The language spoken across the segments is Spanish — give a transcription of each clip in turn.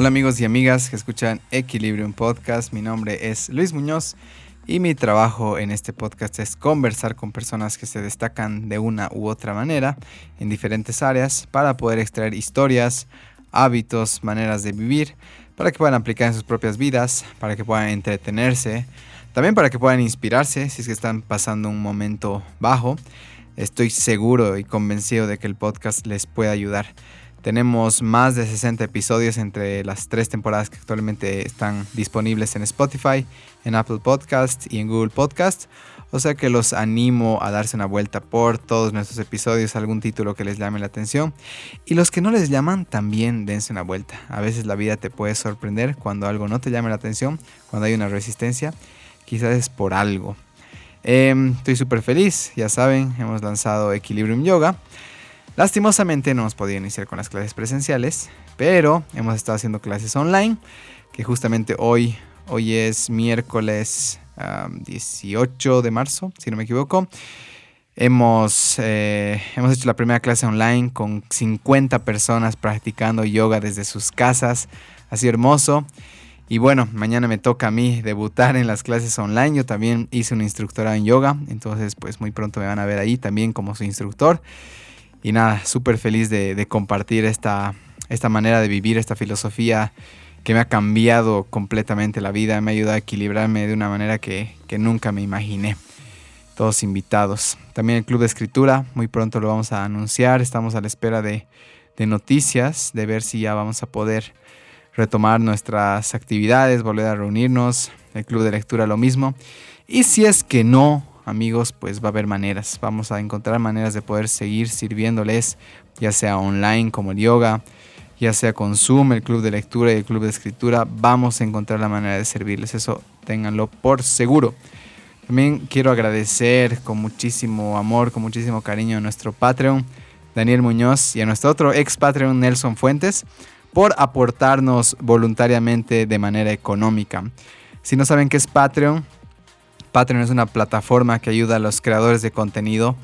Hola amigos y amigas que escuchan Equilibrium Podcast. Mi nombre es Luis Muñoz y mi trabajo en este podcast es conversar con personas que se destacan de una u otra manera en diferentes áreas para poder extraer historias, hábitos, maneras de vivir, para que puedan aplicar en sus propias vidas, para que puedan entretenerse, también para que puedan inspirarse si es que están pasando un momento bajo. Estoy seguro y convencido de que el podcast les puede ayudar. Tenemos más de 60 episodios entre las tres temporadas que actualmente están disponibles en Spotify, en Apple Podcast y en Google Podcast. O sea que los animo a darse una vuelta por todos nuestros episodios, algún título que les llame la atención. Y los que no les llaman, también dense una vuelta. A veces la vida te puede sorprender cuando algo no te llame la atención, cuando hay una resistencia. Quizás es por algo. Em, estoy súper feliz, ya saben, hemos lanzado Equilibrium Yoga. Lastimosamente no hemos podido iniciar con las clases presenciales, pero hemos estado haciendo clases online, que justamente hoy, hoy es miércoles 18 de marzo, si no me equivoco. Hemos, eh, hemos hecho la primera clase online con 50 personas practicando yoga desde sus casas. Sido hermoso. Y bueno, mañana me toca a mí debutar en las clases online. Yo también hice una instructora en yoga, entonces pues muy pronto me van a ver ahí también como su instructor. Y nada, súper feliz de, compartir esta, esta manera de vivir, esta filosofía que me ha cambiado completamente la vida, me ha ayudado a equilibrarme de una manera que, nunca me imaginé. Todos invitados. También el Club de Escritura, muy pronto lo vamos a anunciar, estamos a la espera de, de noticias, de ver si ya vamos a poder retomar nuestras actividades, volver a reunirnos, el Club de Lectura lo mismo. Y si es que no, amigos, pues va a haber maneras. Vamos a encontrar maneras de poder seguir sirviéndoles, ya sea online como el yoga, ya sea con Zoom, el club de lectura y el club de escritura. Vamos a encontrar la manera de servirles. Eso ténganlo por seguro. También quiero agradecer con muchísimo amor, con muchísimo cariño a nuestro Patreon, Daniel Muñoz, y a nuestro otro ex Patreon, Nelson Fuentes, por aportarnos voluntariamente de manera económica. Si no saben qué es Patreon, Patreon es una plataforma que ayuda a los creadores de contenido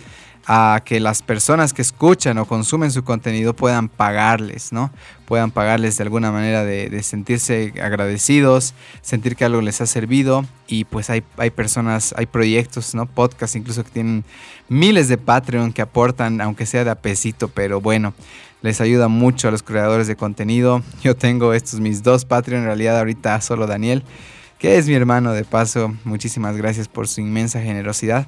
a que las personas que escuchan o consumen su contenido puedan pagarles, ¿no? Puedan pagarles de alguna manera de, sentirse agradecidos, sentir que algo les ha servido y pues hay, hay personas, hay proyectos, ¿no? Podcasts incluso que tienen miles de Patreon que aportan, aunque sea de a pesito, pero bueno, les ayuda mucho a los creadores de contenido. Yo tengo estos mis dos Patreon, en realidad ahorita solo Daniel que es mi hermano de paso. Muchísimas gracias por su inmensa generosidad.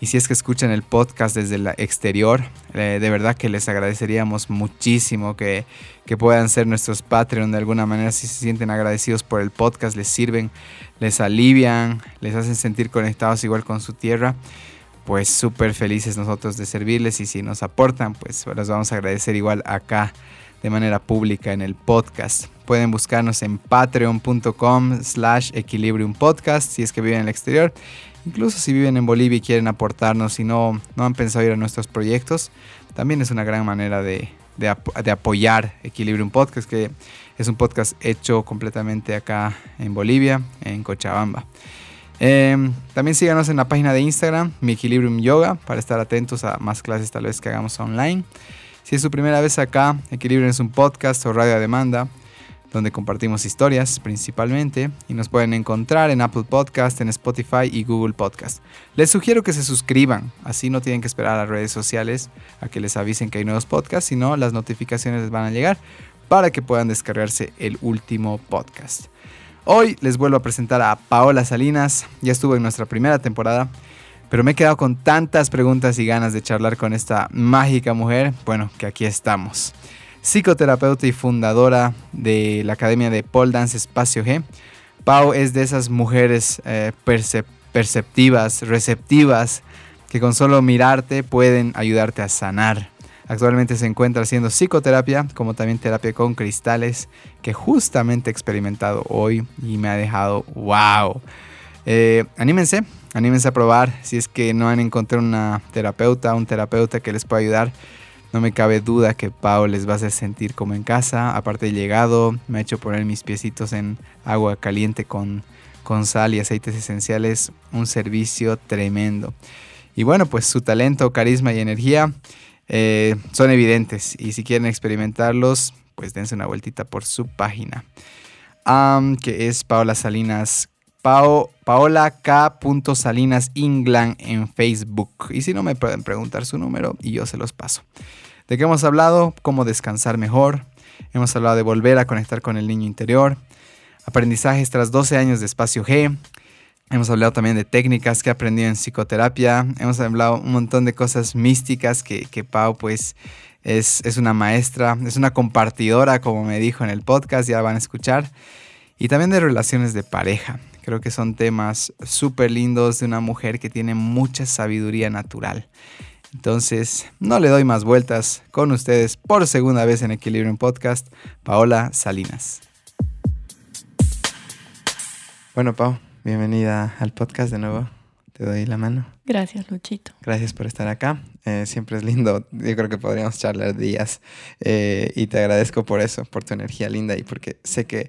Y si es que escuchan el podcast desde el exterior, eh, de verdad que les agradeceríamos muchísimo que, que, puedan ser nuestros Patreon de alguna manera. Si se sienten agradecidos por el podcast, les sirven, les alivian, les hacen sentir conectados igual con su tierra. Pues súper felices nosotros de servirles y si nos aportan, pues los vamos a agradecer igual acá de manera pública en el podcast. Pueden buscarnos en patreon.com slash equilibrium podcast si es que viven en el exterior. Incluso si viven en Bolivia y quieren aportarnos y no, no han pensado ir a nuestros proyectos, también es una gran manera de, apoyar Equilibrium Podcast, que es un podcast hecho completamente acá en Bolivia, en Cochabamba. Em, también síganos en la página de Instagram, mi Equilibrium Yoga, para estar atentos a más clases tal vez que hagamos online. Si es su primera vez acá, Equilibrium es un podcast o radio a demanda donde compartimos historias principalmente y nos pueden encontrar en Apple Podcast, en Spotify y Google Podcast. Les sugiero que se suscriban, así no tienen que esperar a las redes sociales a que les avisen que hay nuevos podcasts, sino las notificaciones les van a llegar para que puedan descargarse el último podcast. Hoy les vuelvo a presentar a Paola Salinas, ya estuvo en nuestra primera temporada pero me he quedado con tantas preguntas y ganas de charlar con esta mágica mujer, bueno, que aquí estamos. Psicoterapeuta y fundadora de la Academia de Pole Dance Espacio G. Pau es de esas mujeres eh, perceptivas, receptivas, que con solo mirarte pueden ayudarte a sanar. Actualmente se encuentra haciendo psicoterapia, como también terapia con cristales, que justamente he experimentado hoy y me ha dejado wow. Eh, anímense, anímense a probar. Si es que no han encontrado una terapeuta, un terapeuta que les pueda ayudar, no me cabe duda que Pau les va a hacer sentir como en casa. Aparte de llegado, me ha hecho poner mis piecitos en agua caliente con, con sal y aceites esenciales. Un servicio tremendo. Y bueno, pues su talento, carisma y energía eh, son evidentes. Y si quieren experimentarlos, pues dense una vueltita por su página. que es Paola Salinas Paola K. Salinas Inglan en Facebook. Y si no, me pueden preguntar su número y yo se los paso. ¿De qué hemos hablado? Cómo descansar mejor. Hemos hablado de volver a conectar con el niño interior. Aprendizajes tras 12 años de espacio G. Hemos hablado también de técnicas que he aprendido en psicoterapia. Hemos hablado un montón de cosas místicas que, que Pau pues es, es una maestra, es una compartidora como me dijo en el podcast, ya van a escuchar. Y también de relaciones de pareja. Creo que son temas súper lindos de una mujer que tiene mucha sabiduría natural. Entonces, no le doy más vueltas con ustedes por segunda vez en Equilibrium Podcast, Paola Salinas. Bueno, Pau, bienvenida al podcast de nuevo. Te doy la mano. Gracias, Luchito. Gracias por estar acá. Eh, siempre es lindo. Yo creo que podríamos charlar días. Eh, y te agradezco por eso, por tu energía linda y porque sé que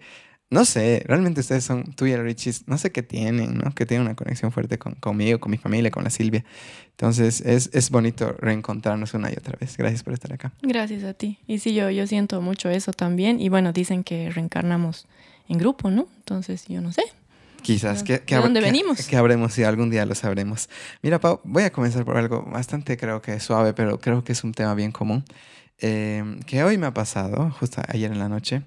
no sé, realmente ustedes son, tú y el Richie, no sé qué tienen, ¿no? Que tienen una conexión fuerte con, conmigo, con mi familia, con la Silvia. Entonces es, es, bonito reencontrarnos una y otra vez. Gracias por estar acá. Gracias a ti. Y sí, yo, yo siento mucho eso también. Y bueno, dicen que reencarnamos en grupo, ¿no? Entonces yo no sé. Quizás. ¿De dónde venimos? Que, habremos, y algún día lo sabremos. Mira, Pau, voy a comenzar por algo bastante, creo que suave, pero creo que es un tema bien común. Eh, que hoy me ha pasado, justo ayer en la noche.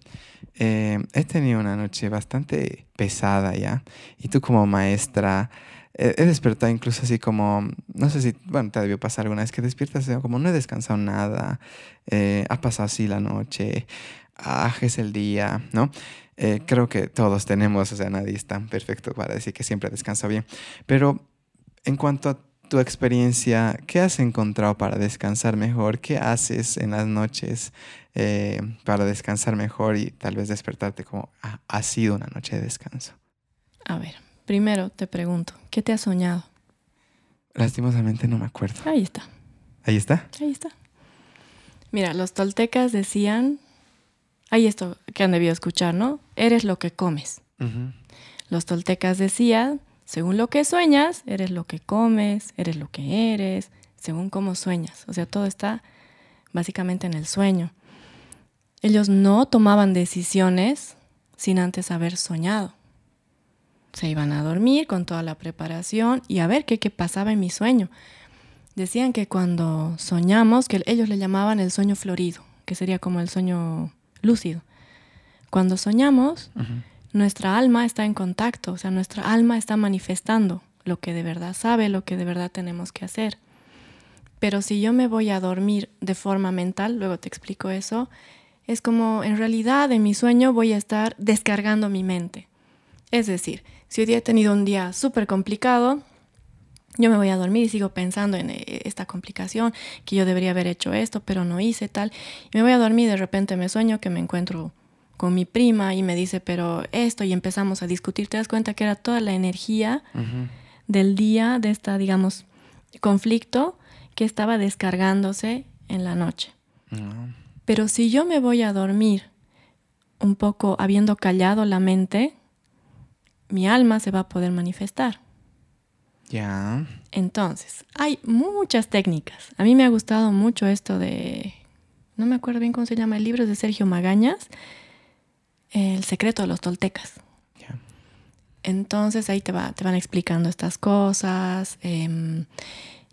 Eh, he tenido una noche bastante pesada ya. Y tú como maestra, he despertado incluso así como, no sé si, bueno, te debió pasar alguna vez que despiertas como no he descansado nada, eh, ha pasado así la noche, ah, es el día, ¿no? creo que todos tenemos, o sea, nadie es tan perfecto para decir que siempre descansa bien. Pero en cuanto a tu experiencia, ¿qué has encontrado para descansar mejor? ¿Qué haces en las noches eh, para descansar mejor y tal vez despertarte como ah, ha sido una noche de descanso? A ver, primero te pregunto, ¿qué te has soñado? Lastimosamente no me acuerdo. Ahí está. ¿Ahí está? Ahí está. Mira, los toltecas decían, hay esto que han debido escuchar, ¿no? Eres lo que comes. Los toltecas decían, según lo que sueñas, eres lo que comes, eres lo que eres, según cómo sueñas. O sea, todo está básicamente en el sueño. Ellos no tomaban decisiones sin antes haber soñado. Se iban a dormir con toda la preparación y a ver qué, qué pasaba en mi sueño. Decían que cuando soñamos, que ellos le llamaban el sueño florido, que sería como el sueño lúcido. Cuando soñamos, nuestra alma está en contacto, o sea, nuestra alma está manifestando lo que de verdad sabe, lo que de verdad tenemos que hacer. Pero si yo me voy a dormir de forma mental, luego te explico eso, es como en realidad en mi sueño voy a estar descargando mi mente. Es decir, si hoy he tenido un día súper complicado, yo me voy a dormir y sigo pensando en eh, esta complicación, que yo debería haber hecho esto, pero no hice tal. Y me voy a dormir y de repente me sueño que me encuentro con mi prima y me dice, pero esto, y empezamos a discutir, te das cuenta que era toda la energía del día, de esta, digamos, conflicto que estaba descargándose en la noche. Pero si yo me voy a dormir un poco habiendo callado la mente, mi alma se va a poder manifestar. Ya. Entonces, hay muchas técnicas. A mí me ha gustado mucho esto de, no me acuerdo bien cómo se llama el libro, es de Sergio Magañas, el secreto de los toltecas. Entonces ahí te, va, te van explicando estas cosas em,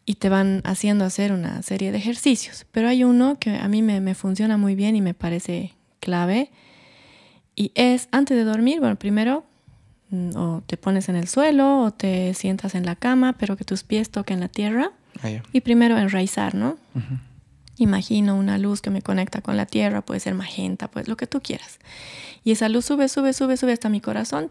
y te van haciendo hacer una serie de ejercicios. Pero hay uno que a mí me, me, funciona muy bien y me parece clave. Y es antes de dormir, bueno, primero mm, o te pones en el suelo o te sientas en la cama, pero que tus pies toquen la tierra. Ah, y primero enraizar, ¿no? Imagino una luz que me conecta con la tierra, puede ser magenta, pues lo que tú quieras. Y esa luz sube, sube, sube, sube hasta mi corazón.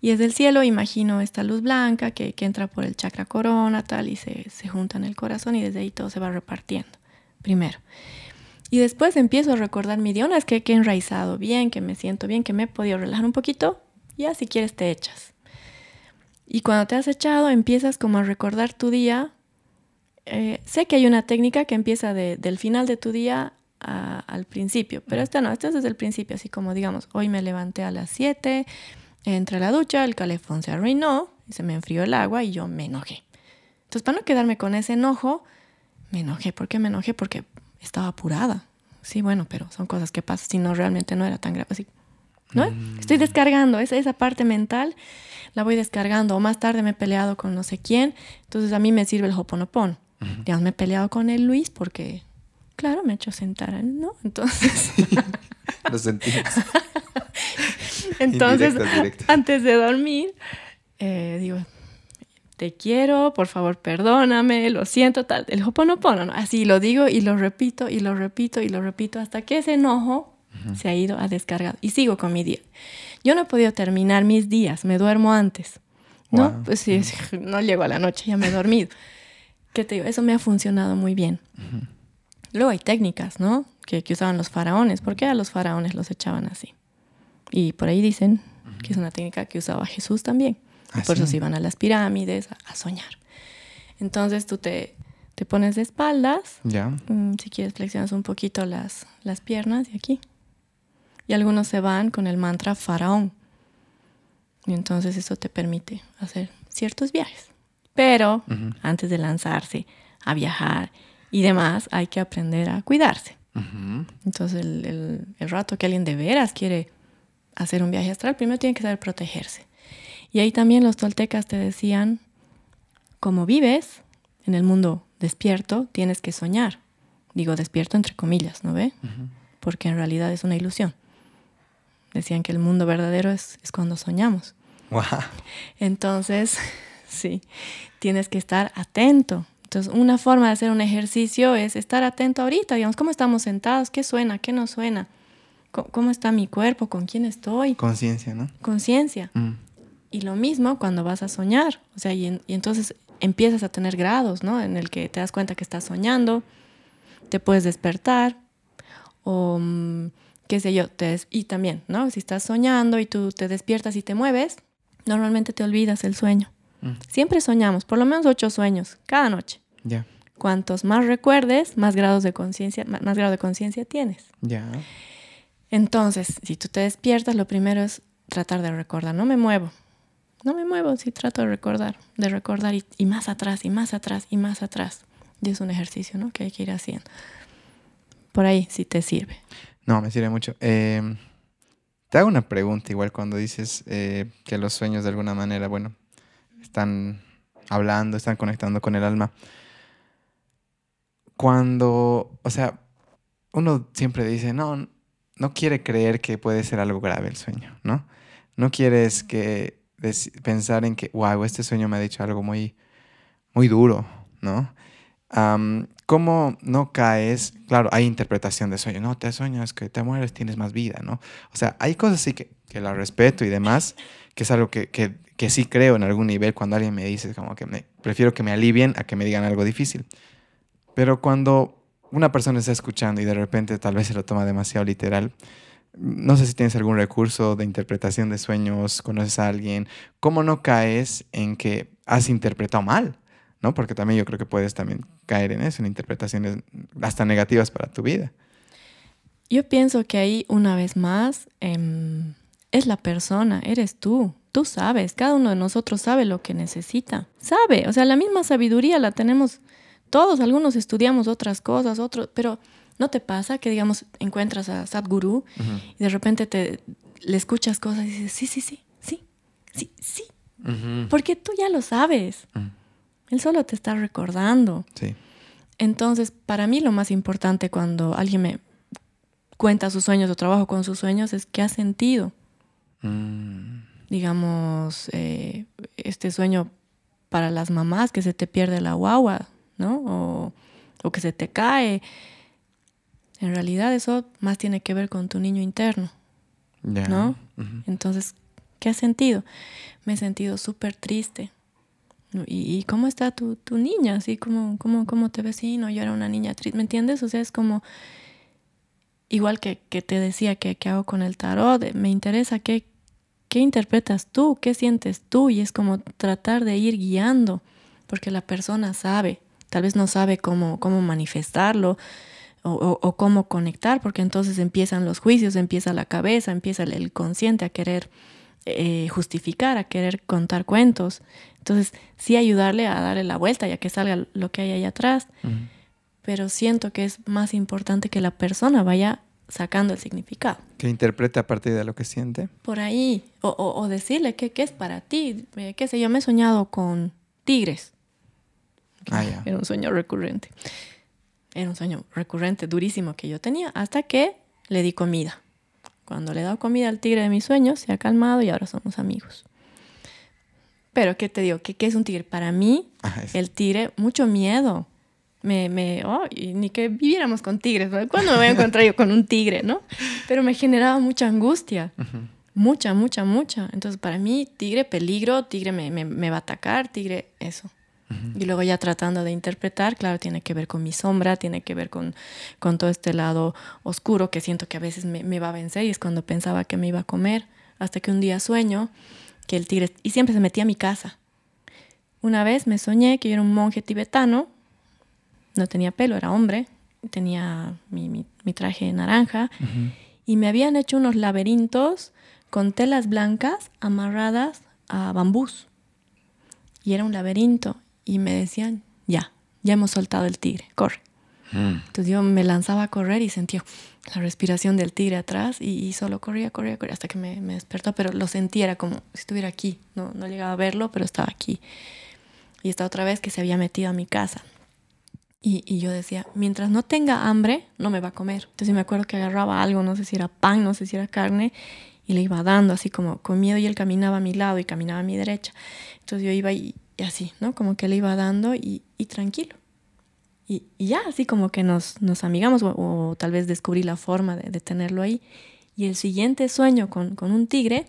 Y desde el cielo imagino esta luz blanca que, entra por el chakra corona, tal, y se, junta en el corazón y desde ahí todo se va repartiendo. Primero. Y después empiezo a recordar mi día. Una vez que, he enraizado bien, que me siento bien, que me he podido relajar un poquito, ya si quieres te echas. Y cuando te has echado, empiezas como a recordar tu día eh, sé que hay una técnica que empieza del final de tu día al principio, pero esta no, esta es desde el principio, así como digamos, hoy me levanté a las 7, entré a la ducha, el calefón se arruinó, se me enfrió el agua y yo me enojé. Entonces, para no quedarme con ese enojo, me enojé. ¿Por qué me enojé? Porque estaba apurada. sí, bueno, pero son cosas que pasan, si no, realmente no era tan grave. Así, ¿no? Estoy descargando esa, esa parte mental, la voy descargando. O más tarde me he peleado con no sé quién, entonces a mí me sirve el hoponopon. Ya me he peleado con el Luis porque, claro, me ha hecho sentar, ¿no? Entonces... Lo sentimos. entonces, antes de dormir, eh, digo, te quiero, por favor, perdóname, lo siento, tal. El hoponopono, ¿no? Así lo digo y lo repito y lo repito y lo repito hasta que ese enojo se ha ido a descargar y sigo con mi día. Yo no he podido terminar mis días, me duermo antes. ¿No? Pues sí, no llego a la noche, ya me he dormido. ¿Qué te digo? Eso me ha funcionado muy bien. Luego hay técnicas, ¿no? Que, que, usaban los faraones. ¿Por qué a los faraones los echaban así? Y por ahí dicen que es una técnica que usaba Jesús también. Y por eso se iban a las pirámides a, soñar. Entonces tú te, te pones de espaldas. Ya. Mm, si quieres, flexionas un poquito las, las piernas y aquí. Y algunos se van con el mantra faraón. Y entonces eso te permite hacer ciertos viajes. Pero antes de lanzarse a viajar y demás, hay que aprender a cuidarse. Entonces, el, el, el, rato que alguien de veras quiere hacer un viaje astral, primero tiene que saber protegerse. Y ahí también los toltecas te decían, como vives en el mundo despierto, tienes que soñar. Digo despierto entre comillas, ¿no ve? Porque en realidad es una ilusión. Decían que el mundo verdadero es, es cuando soñamos. Entonces, sí, tienes que estar atento. Entonces, una forma de hacer un ejercicio es estar atento ahorita, digamos, cómo estamos sentados, qué suena, qué no suena, cómo, está mi cuerpo, con quién estoy. Conciencia, ¿no? Conciencia. Mm. Y lo mismo cuando vas a soñar, o sea, y, entonces empiezas a tener grados, ¿no? En el que te das cuenta que estás soñando, te puedes despertar, o mm, qué sé yo, te y también, ¿no? Si estás soñando y tú te despiertas y te mueves, normalmente te olvidas el sueño. Mm. Siempre soñamos, por lo menos ocho sueños, cada noche. Ya. Cuantos más recuerdes, más grados de conciencia, más grado de conciencia tienes. Ya. Entonces, si tú te despiertas, lo primero es tratar de recordar, no me muevo, no me muevo, sí trato de recordar, de recordar y, más atrás y más atrás y más atrás. Y es un ejercicio, ¿no? Que hay que ir haciendo. Por ahí, si te sirve. No, me sirve mucho. Em, te hago una pregunta, igual cuando dices eh, que los sueños de alguna manera, bueno, están hablando, están conectando con el alma. Cuando, o sea, uno siempre dice, no, no quiere creer que puede ser algo grave el sueño, ¿no? No quieres que pensar en que, wow, este sueño me ha dicho algo muy, muy duro, ¿no? ¿Cómo no caes? Claro, hay interpretación de sueño. No, te sueñas que te mueres, tienes más vida, ¿no? O sea, hay cosas así que, que la respeto y demás, que es algo que, que, que, sí creo en algún nivel cuando alguien me dice, como que prefiero que me alivien a que me digan algo difícil. Pero cuando una persona está escuchando y de repente tal vez se lo toma demasiado literal, no sé si tienes algún recurso de interpretación de sueños, conoces a alguien, ¿cómo no caes en que has interpretado mal? ¿No? Porque también yo creo que puedes también caer en eso, en interpretaciones hasta negativas para tu vida. Yo pienso que ahí, una vez más, em, es la persona, eres tú. Tú sabes, cada uno de nosotros sabe lo que necesita. Sabe, o sea, la misma sabiduría la tenemos todos, algunos estudiamos otras cosas, otros, pero ¿No te pasa que, digamos, encuentras a Sadhguru y de repente te, le escuchas cosas y dices, sí, sí, sí, sí, sí, sí? Porque tú ya lo sabes. Él solo te está recordando. Sí. Entonces, para mí lo más importante cuando alguien me cuenta sus sueños o trabajo con sus sueños es qué ha sentido. Mm. Digamos, eh, este sueño para las mamás que se te pierde la guagua, ¿no? O, o que se te cae. En realidad eso más tiene que ver con tu niño interno, ¿no? Entonces, ¿qué has sentido? Me he sentido súper triste. ¿Y, cómo está tu, niña? Así como, cómo, cómo te ves? Sí, no, yo era una niña triste, ¿me entiendes? O sea, es como, igual que, te decía que, hago con el tarot, me interesa qué, qué interpretas tú, qué sientes tú, y es como tratar de ir guiando, porque la persona sabe, tal vez no sabe cómo, cómo manifestarlo, o, cómo conectar, porque entonces empiezan los juicios, empieza la cabeza, empieza el, consciente a querer eh, justificar, a querer contar cuentos. Entonces, sí ayudarle a darle la vuelta ya que salga lo que hay ahí atrás. pero siento que es más importante que la persona vaya sacando el significado. Que interprete a partir de lo que siente. Por ahí, o, o, decirle qué es para ti, eh, qué sé yo, me he soñado con tigres. Ah. Era un sueño recurrente. Era un sueño recurrente, durísimo que yo tenía, hasta que le di comida. Cuando le he dado comida al tigre de mis sueños, se ha calmado y ahora somos amigos. Pero, ¿qué te digo? ¿Qué, qué es un tigre? Para mí, el tigre, mucho miedo. Me, me oh, ni que viviéramos con tigres. ¿Cuándo me voy a encontrar yo con un tigre, no? Pero me generaba mucha angustia. Mucha, mucha, mucha. Entonces, para mí, tigre, peligro, tigre me, me, me va a atacar, tigre, eso. Y luego ya tratando de interpretar, claro, tiene que ver con mi sombra, tiene que ver con, con todo este lado oscuro que siento que a veces me, me, va a vencer y es cuando pensaba que me iba a comer. Hasta que un día sueño que el tigre, y siempre se metía a mi casa. Una vez me soñé que yo era un monje tibetano, no tenía pelo, era hombre, tenía mi, mi, traje naranja, y me habían hecho unos laberintos con telas blancas amarradas a bambús. Y era un laberinto y me decían, ya, ya hemos soltado el tigre, corre. Mm. Entonces yo me lanzaba a correr y sentía la respiración del tigre atrás y, solo corría, corría, corría hasta que me, me, despertó, pero lo sentía, era como si estuviera aquí, no, no llegaba a verlo, pero estaba aquí. Y esta otra vez que se había metido a mi casa. Y, yo decía, mientras no tenga hambre, no me va a comer. Entonces me acuerdo que agarraba algo, no sé si era pan, no sé si era carne, y le iba dando así como con miedo y él caminaba a mi lado y caminaba a mi derecha. Entonces yo iba y, y así, ¿no? Como que le iba dando y, tranquilo. Y, y, ya, así como que nos, nos amigamos o, tal vez descubrí la forma de, de, tenerlo ahí. Y el siguiente sueño con, con un tigre,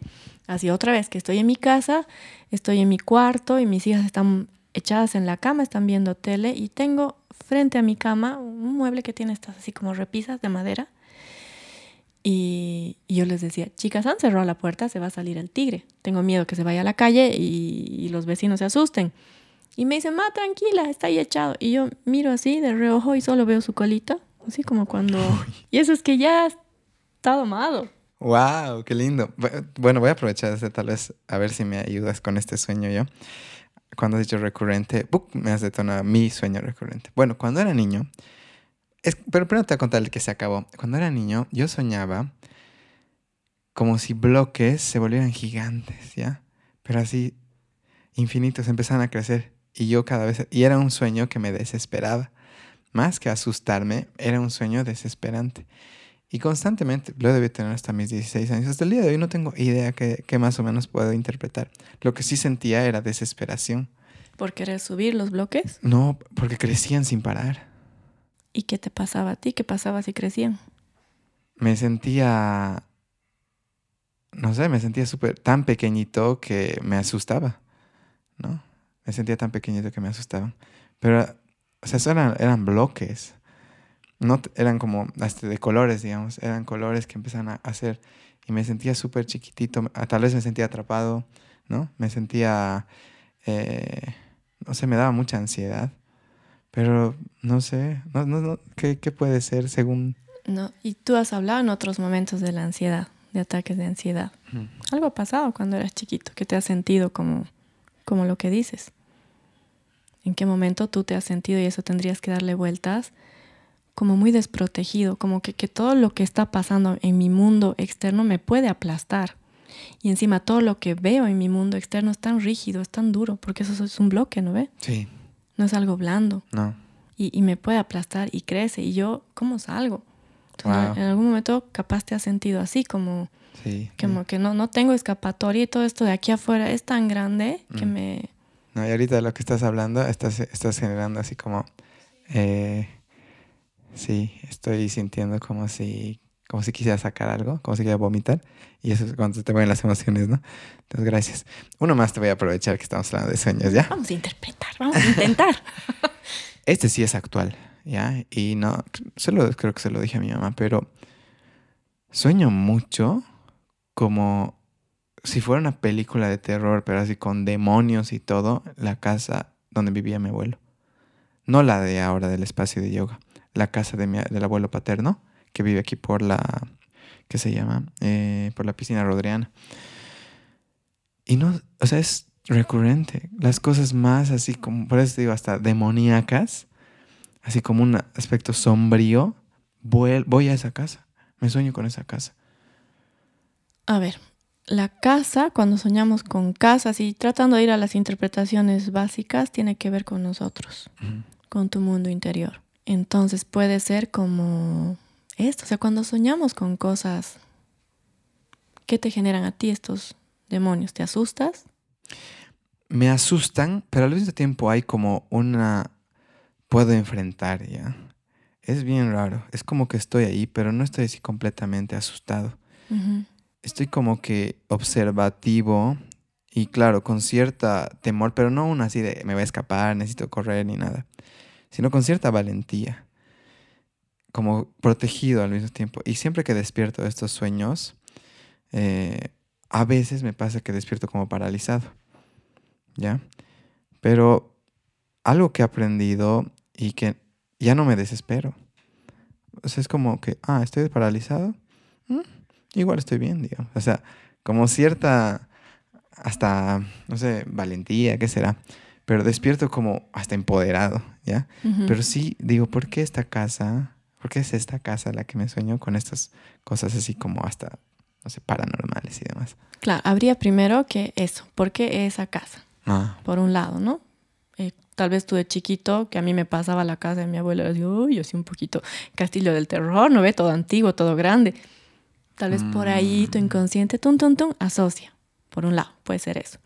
así otra vez, que estoy en mi casa, estoy en mi cuarto y mis hijas están echadas en la cama, están viendo tele y tengo frente a mi cama un mueble que tiene estas así como repisas de madera y, yo les decía, chicas, han cerrado la puerta, se va a salir el tigre. Tengo miedo que se vaya a la calle y, los vecinos se asusten. Y me dicen, ma, tranquila, está ahí echado. Y yo miro así de reojo y solo veo su colita, así como cuando... Y eso es que ya está domado. ¡Wow! ¡Qué lindo! Bueno, voy a aprovechar ese tal vez a ver si me ayudas con este sueño yo. Cuando has dicho recurrente, me has detonado mi sueño recurrente. Bueno, cuando era niño, pero primero te voy a contar el que se acabó. Cuando era niño, yo soñaba como si bloques se volvieran gigantes, ¿ya? Pero así, infinitos, empezaban a crecer. Y yo cada vez... Y era un sueño que me desesperaba. Más que asustarme, era un sueño desesperante. Y constantemente, lo debí tener hasta mis 16 años. Hasta el día de hoy no tengo idea que, más o menos puedo interpretar. Lo que sí sentía era desesperación. ¿Por querer subir los bloques? No, porque crecían sin parar. ¿Y qué te pasaba a ti? ¿Qué pasaba si crecían? Me sentía, no sé, me sentía súper, tan pequeñito que me asustaba, ¿no? Me sentía tan pequeñito que me asustaban. Pero, o sea, eran, eran bloques. No eran como hasta de colores, digamos. Eran colores que empezaban a hacer. Y me sentía súper chiquitito. Tal vez me sentía atrapado, ¿no? Me sentía, eh, no sé, me daba mucha ansiedad. Pero no sé, no, no, no. ¿Qué, ¿Qué, puede ser según... No, y tú has hablado en otros momentos de la ansiedad, de ataques de ansiedad. Algo ha pasado cuando eras chiquito, que te has sentido como, como lo que dices. ¿En qué momento tú te has sentido y eso tendrías que darle vueltas? Como muy desprotegido, como que, que todo lo que está pasando en mi mundo externo me puede aplastar. Y encima todo lo que veo en mi mundo externo es tan rígido, es tan duro, porque eso es un bloque, ¿no ve? Sí. No es algo blando. No. Y, y me puede aplastar y crece. Y yo, ¿cómo salgo? En algún momento capaz te has sentido así, como, sí, como que no, no tengo escapatoria y todo esto de aquí afuera es tan grande que mm. me... No, y ahorita de lo que estás hablando, estás, estás generando así como... Eh, sí, estoy sintiendo como si como si quisiera sacar algo, como si quisiera vomitar. Y eso es cuando te ponen las emociones, ¿no? Entonces, gracias. Uno más te voy a aprovechar que estamos hablando de sueños, ¿ya? Vamos a interpretar, vamos a intentar. este sí es actual, ¿ya? Y no, solo, creo que se lo dije a mi mamá, pero sueño mucho como si fuera una película de terror, pero así con demonios y todo, la casa donde vivía mi abuelo. No la de ahora del espacio de yoga, la casa de mi, del abuelo paterno que vive aquí por la, ¿qué se llama? Eh, por la piscina Rodriana. Y no, o sea, es recurrente. Las cosas más así como, por eso digo, hasta demoníacas, así como un aspecto sombrío, voy, voy a esa casa. Me sueño con esa casa. A ver, la casa, cuando soñamos con casas y tratando de ir a las interpretaciones básicas, tiene que ver con nosotros, con tu mundo interior. Entonces puede ser como esto, o sea, cuando soñamos con cosas, ¿qué te generan a ti estos demonios? ¿Te asustas? Me asustan, pero al mismo tiempo hay como una... Puedo enfrentar ya. Es bien raro. Es como que estoy ahí, pero no estoy así completamente asustado. Estoy como que observativo y claro, con cierta temor, pero no una así de me voy a escapar, necesito correr ni nada, sino con cierta valentía como protegido al mismo tiempo. Y siempre que despierto de estos sueños, eh, a veces me pasa que despierto como paralizado, ¿ya? Pero algo que he aprendido y que ya no me desespero. O sea, es como que, ah, estoy paralizado. Mm, igual estoy bien, digamos. O sea, como cierta, hasta, no sé, valentía, ¿qué será? Pero despierto como hasta empoderado, ¿ya? Pero sí digo, ¿por qué esta casa porque es esta casa la que me sueño con estas cosas así como hasta, no sé, paranormales y demás. Claro, habría primero que eso. ¿Por qué esa casa? Ah. Por un lado, ¿no? Eh, tal vez tú de chiquito, que a mí me pasaba la casa de mi abuela, digo, uy, así un poquito castillo del terror, ¿no ve? Todo antiguo, todo grande. Tal vez por ahí tu mm. inconsciente, tum, tum, tum, asocia. Por un lado, puede ser eso.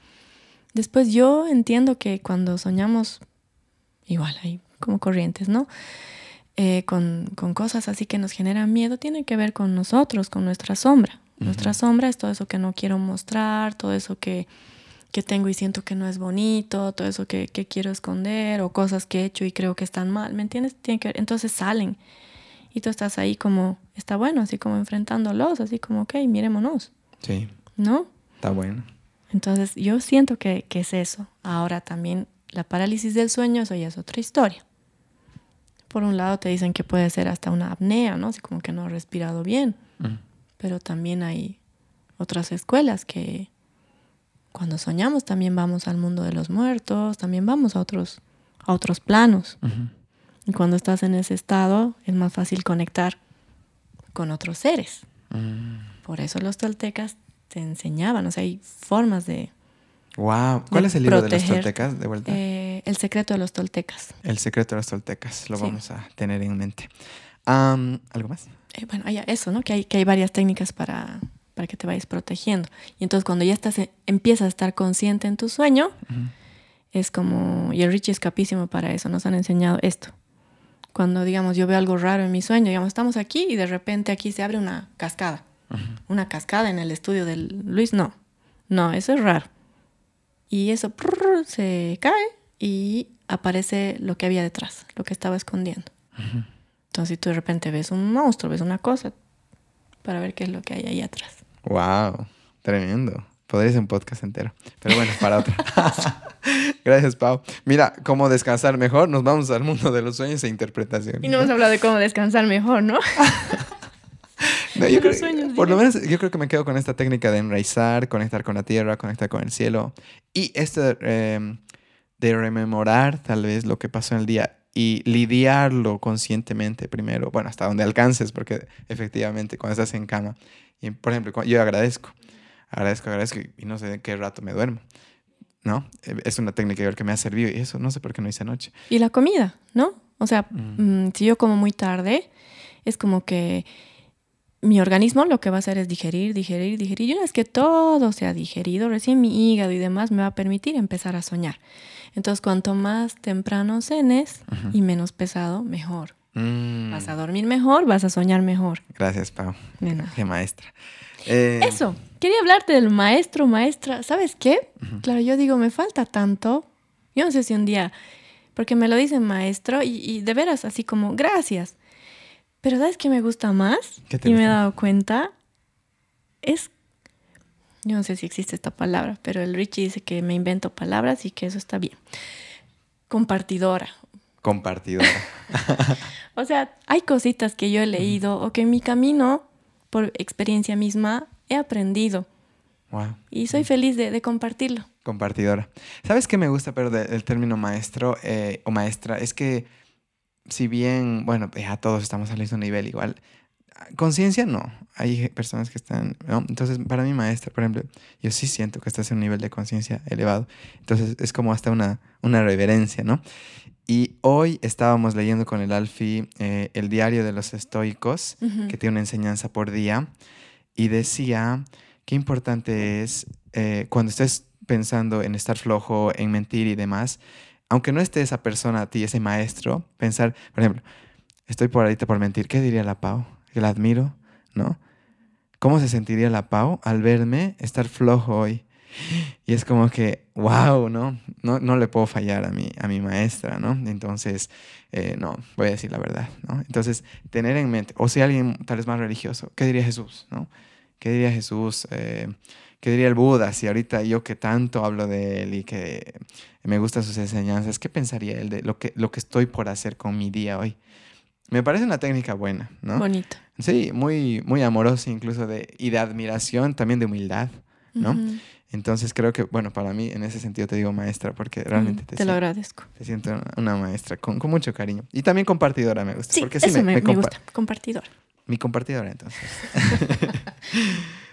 Después yo entiendo que cuando soñamos, igual hay como corrientes, ¿no? Eh, con, cosas así que nos generan miedo tiene que ver con nosotros, con nuestra sombra. Nuestra sombra es todo eso que no quiero mostrar, todo eso que, tengo y siento que no es bonito, todo eso que, quiero esconder o cosas que he hecho y creo que están mal, ¿me entiendes? Tiene que entonces salen y tú estás ahí como, está bueno, así como enfrentándolos, así como, ok, miremonos. Sí. ¿No? Está bueno. Entonces yo siento que, que es eso. Ahora también la parálisis del sueño, eso ya es otra historia por un lado te dicen que puede ser hasta una apnea, ¿no? Así como que no has respirado bien. Pero también hay otras escuelas que cuando soñamos también vamos al mundo de los muertos, también vamos a otros, a otros planos. Y cuando estás en ese estado es más fácil conectar con otros seres. Mm. Por eso los toltecas te enseñaban, o sea, hay formas de, Wow. ¿Cuál es el libro de los toltecas de vuelta? Eh, el secreto de los toltecas. El secreto de los toltecas, lo vamos a tener en mente. ¿Algo más? Eh, bueno, hay eso, ¿no? Que hay, que hay varias técnicas para, para que te vayas protegiendo. Y entonces cuando ya estás, eh, empiezas a estar consciente en tu sueño, es como, y el Richie es capísimo para eso, nos han enseñado esto. Cuando, digamos, yo veo algo raro en mi sueño, digamos, estamos aquí y de repente aquí se abre una cascada. Una cascada en el estudio de Luis, no. No, eso es raro y eso se cae y aparece lo que había detrás, lo que estaba escondiendo. Entonces, si tú de repente ves un monstruo, ves una cosa, para ver qué es lo que hay ahí atrás. ¡Wow! Tremendo. Podría ser un podcast entero. Pero bueno, para otra. Gracias, Pau. Mira, cómo descansar mejor. Nos vamos al mundo de los sueños e interpretación. Y no hemos hablado de cómo descansar mejor, ¿no? por lo menos yo creo que me quedo con esta técnica de enraizar, conectar con la tierra, conectar con el cielo. Y este em, de rememorar tal vez lo que pasó en el día y lidiarlo conscientemente primero, bueno, hasta donde alcances, porque efectivamente cuando estás en cama, y por ejemplo, yo agradezco, agradezco, agradezco y no sé de qué rato me duermo. ¿No? Es una técnica que me ha servido y eso no sé por qué no hice anoche. Y la comida, ¿no? O sea, mm. Mm, si yo como muy tarde, es como que mi organismo lo que va a hacer es digerir, digerir, digerir. Y una vez que todo se ha digerido, recién mi hígado y demás me va a permitir empezar a soñar. Entonces, cuanto más temprano cenes y menos pesado, mejor. Mm. Vas a dormir mejor, vas a soñar mejor. Gracias, Pau. Qué maestra. Eh, Eso, quería hablarte del maestro, maestra. ¿Sabes qué? Claro, yo digo, me falta tanto. Yo no sé si un día, porque me lo dice maestro y, y de veras así como, gracias. Pero ¿sabes qué me gusta más? y me he dado cuenta. Es. Yo no sé si existe esta palabra, pero el Richie dice que me invento palabras y que eso está bien. Compartidora. Compartidora. o sea, hay cositas que yo he leído o que en mi camino, por experiencia misma, he aprendido. Wow. Y soy feliz de, compartirlo. Compartidora. ¿Sabes qué me gusta, pero del término maestro eh, o maestra? Es que si bien, bueno, ya todos estamos al mismo nivel igual, conciencia no. Hay personas que están, Entonces, para mi maestra, por ejemplo, yo sí siento que estás en un nivel de conciencia elevado. Entonces, es como hasta una, una reverencia, ¿no? Y hoy estábamos leyendo con el Alfi eh, el diario de los estoicos, que tiene una enseñanza por día, y decía qué importante es eh, cuando estés pensando en estar flojo, en mentir y demás, aunque no esté esa persona a ti, ese maestro, pensar, por ejemplo, estoy por ahorita por mentir, ¿qué diría la Pau? Que la admiro, ¿no? ¿Cómo se sentiría la Pau al verme estar flojo hoy? Y es como que, wow, ¿no? No, no le puedo fallar a mi, a mi maestra, ¿no? Entonces, eh, no, voy a decir la verdad, ¿no? Entonces, tener en mente, o si alguien tal vez más religioso, ¿qué diría Jesús, ¿no? ¿Qué diría Jesús? Eh, ¿Qué diría el Buda? Si ahorita yo que tanto hablo de él y que me gustan sus enseñanzas, ¿qué pensaría él de lo que, lo que estoy por hacer con mi día hoy? Me parece una técnica buena, ¿no? Bonito. Sí, muy, muy amorosa incluso de, y de admiración, también de humildad, ¿no? Entonces creo que, bueno, para mí en ese sentido te digo maestra porque realmente te, te lo agradezco. Te siento una maestra con, con, mucho cariño. Y también compartidora me gusta. Sí, porque sí me, me, gusta, compartidora. Mi compartidora entonces.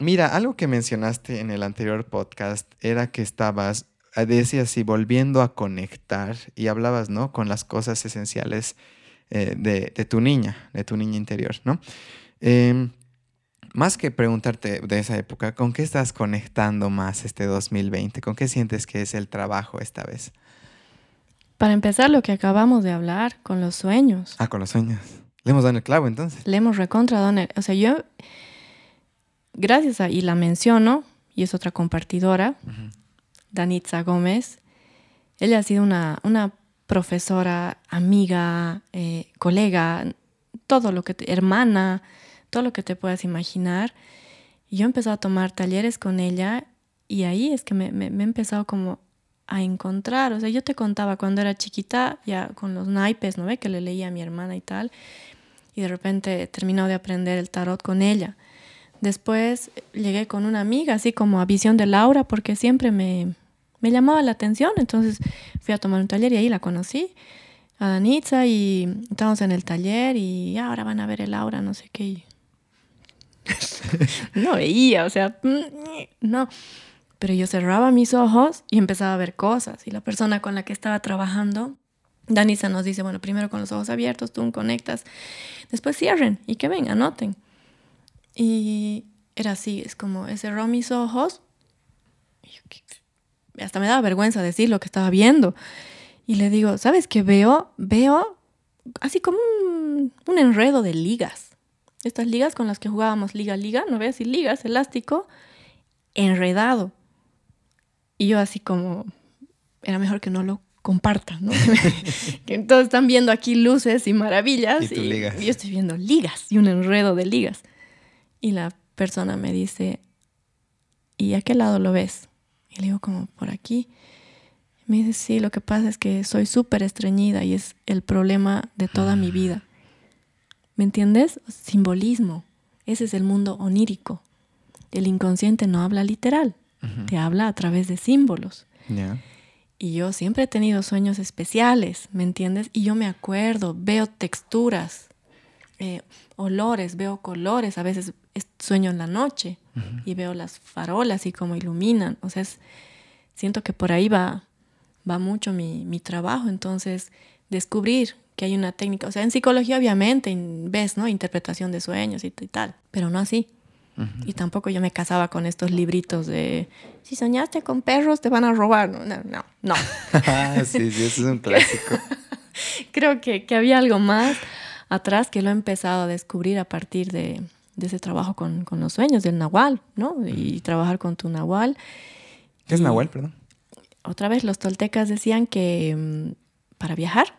mira, algo que mencionaste en el anterior podcast era que estabas, eh, decías así, volviendo a conectar y hablabas, ¿no? Con las cosas esenciales eh, de, de, tu niña, de tu niña interior, ¿no? Eh, más que preguntarte de esa época, ¿con qué estás conectando más este 2020? ¿Con qué sientes que es el trabajo esta vez? Para empezar, lo que acabamos de hablar, con los sueños. Ah, con los sueños. Le hemos dado el clavo entonces. Le hemos recontra dado O sea, yo, gracias a, y la menciono, y es otra compartidora, Danitza Gómez. Ella ha sido una, una profesora, amiga, eh, colega, todo lo que, hermana, todo lo que te puedas imaginar. Y yo he empezado a tomar talleres con ella y ahí es que me, me, he empezado como a encontrar. O sea, yo te contaba cuando era chiquita, ya con los naipes, ¿no ve? Que le leía a mi hermana y tal. Y de repente he terminado de aprender el tarot con ella. Después llegué con una amiga, así como a Visión de Laura, porque siempre me, me llamaba la atención. Entonces fui a tomar un taller y ahí la conocí a Danitza y estábamos en el taller y ahora van a ver el aura, no sé qué. no veía, o sea, no. Pero yo cerraba mis ojos y empezaba a ver cosas. Y la persona con la que estaba trabajando, Danisa nos dice, bueno, primero con los ojos abiertos, tú conectas, después cierren y que vengan, anoten. Y era así, es como, cerró mis ojos. Y hasta me daba vergüenza decir lo que estaba viendo. Y le digo, ¿sabes qué veo? Veo así como un, un enredo de ligas estas ligas con las que jugábamos liga-liga, ¿no ves? Y ligas, elástico, enredado. Y yo así como, era mejor que no lo compartan, ¿no? que todos están viendo aquí luces y maravillas. Y, y, yo estoy viendo ligas y un enredo de ligas. Y la persona me dice, ¿y a qué lado lo ves? Y le digo como, por aquí. Me dice, sí, lo que pasa es que soy súper estreñida y es el problema de toda mi vida. ¿Me entiendes? Simbolismo. Ese es el mundo onírico. El inconsciente no habla literal, te habla a través de símbolos. Y yo siempre he tenido sueños especiales, ¿me entiendes? Y yo me acuerdo, veo texturas, eh, olores, veo colores, a veces sueño en la noche y veo las farolas y cómo iluminan. O sea, siento que por ahí va, va mucho mi, mi trabajo. Entonces, descubrir que hay una técnica. O sea, en psicología obviamente ves, ¿no? Interpretación de sueños y, tal, pero no así. Y tampoco yo me casaba con estos libritos de, si soñaste con perros te van a robar. No, no, no. sí, sí, eso es un clásico. Creo que, que, había algo más atrás que lo he empezado a descubrir a partir de, de ese trabajo con, con, los sueños, del nahual, ¿no? Y trabajar con tu nahual. ¿Qué es nahual, perdón? Otra vez los toltecas decían que mm, para viajar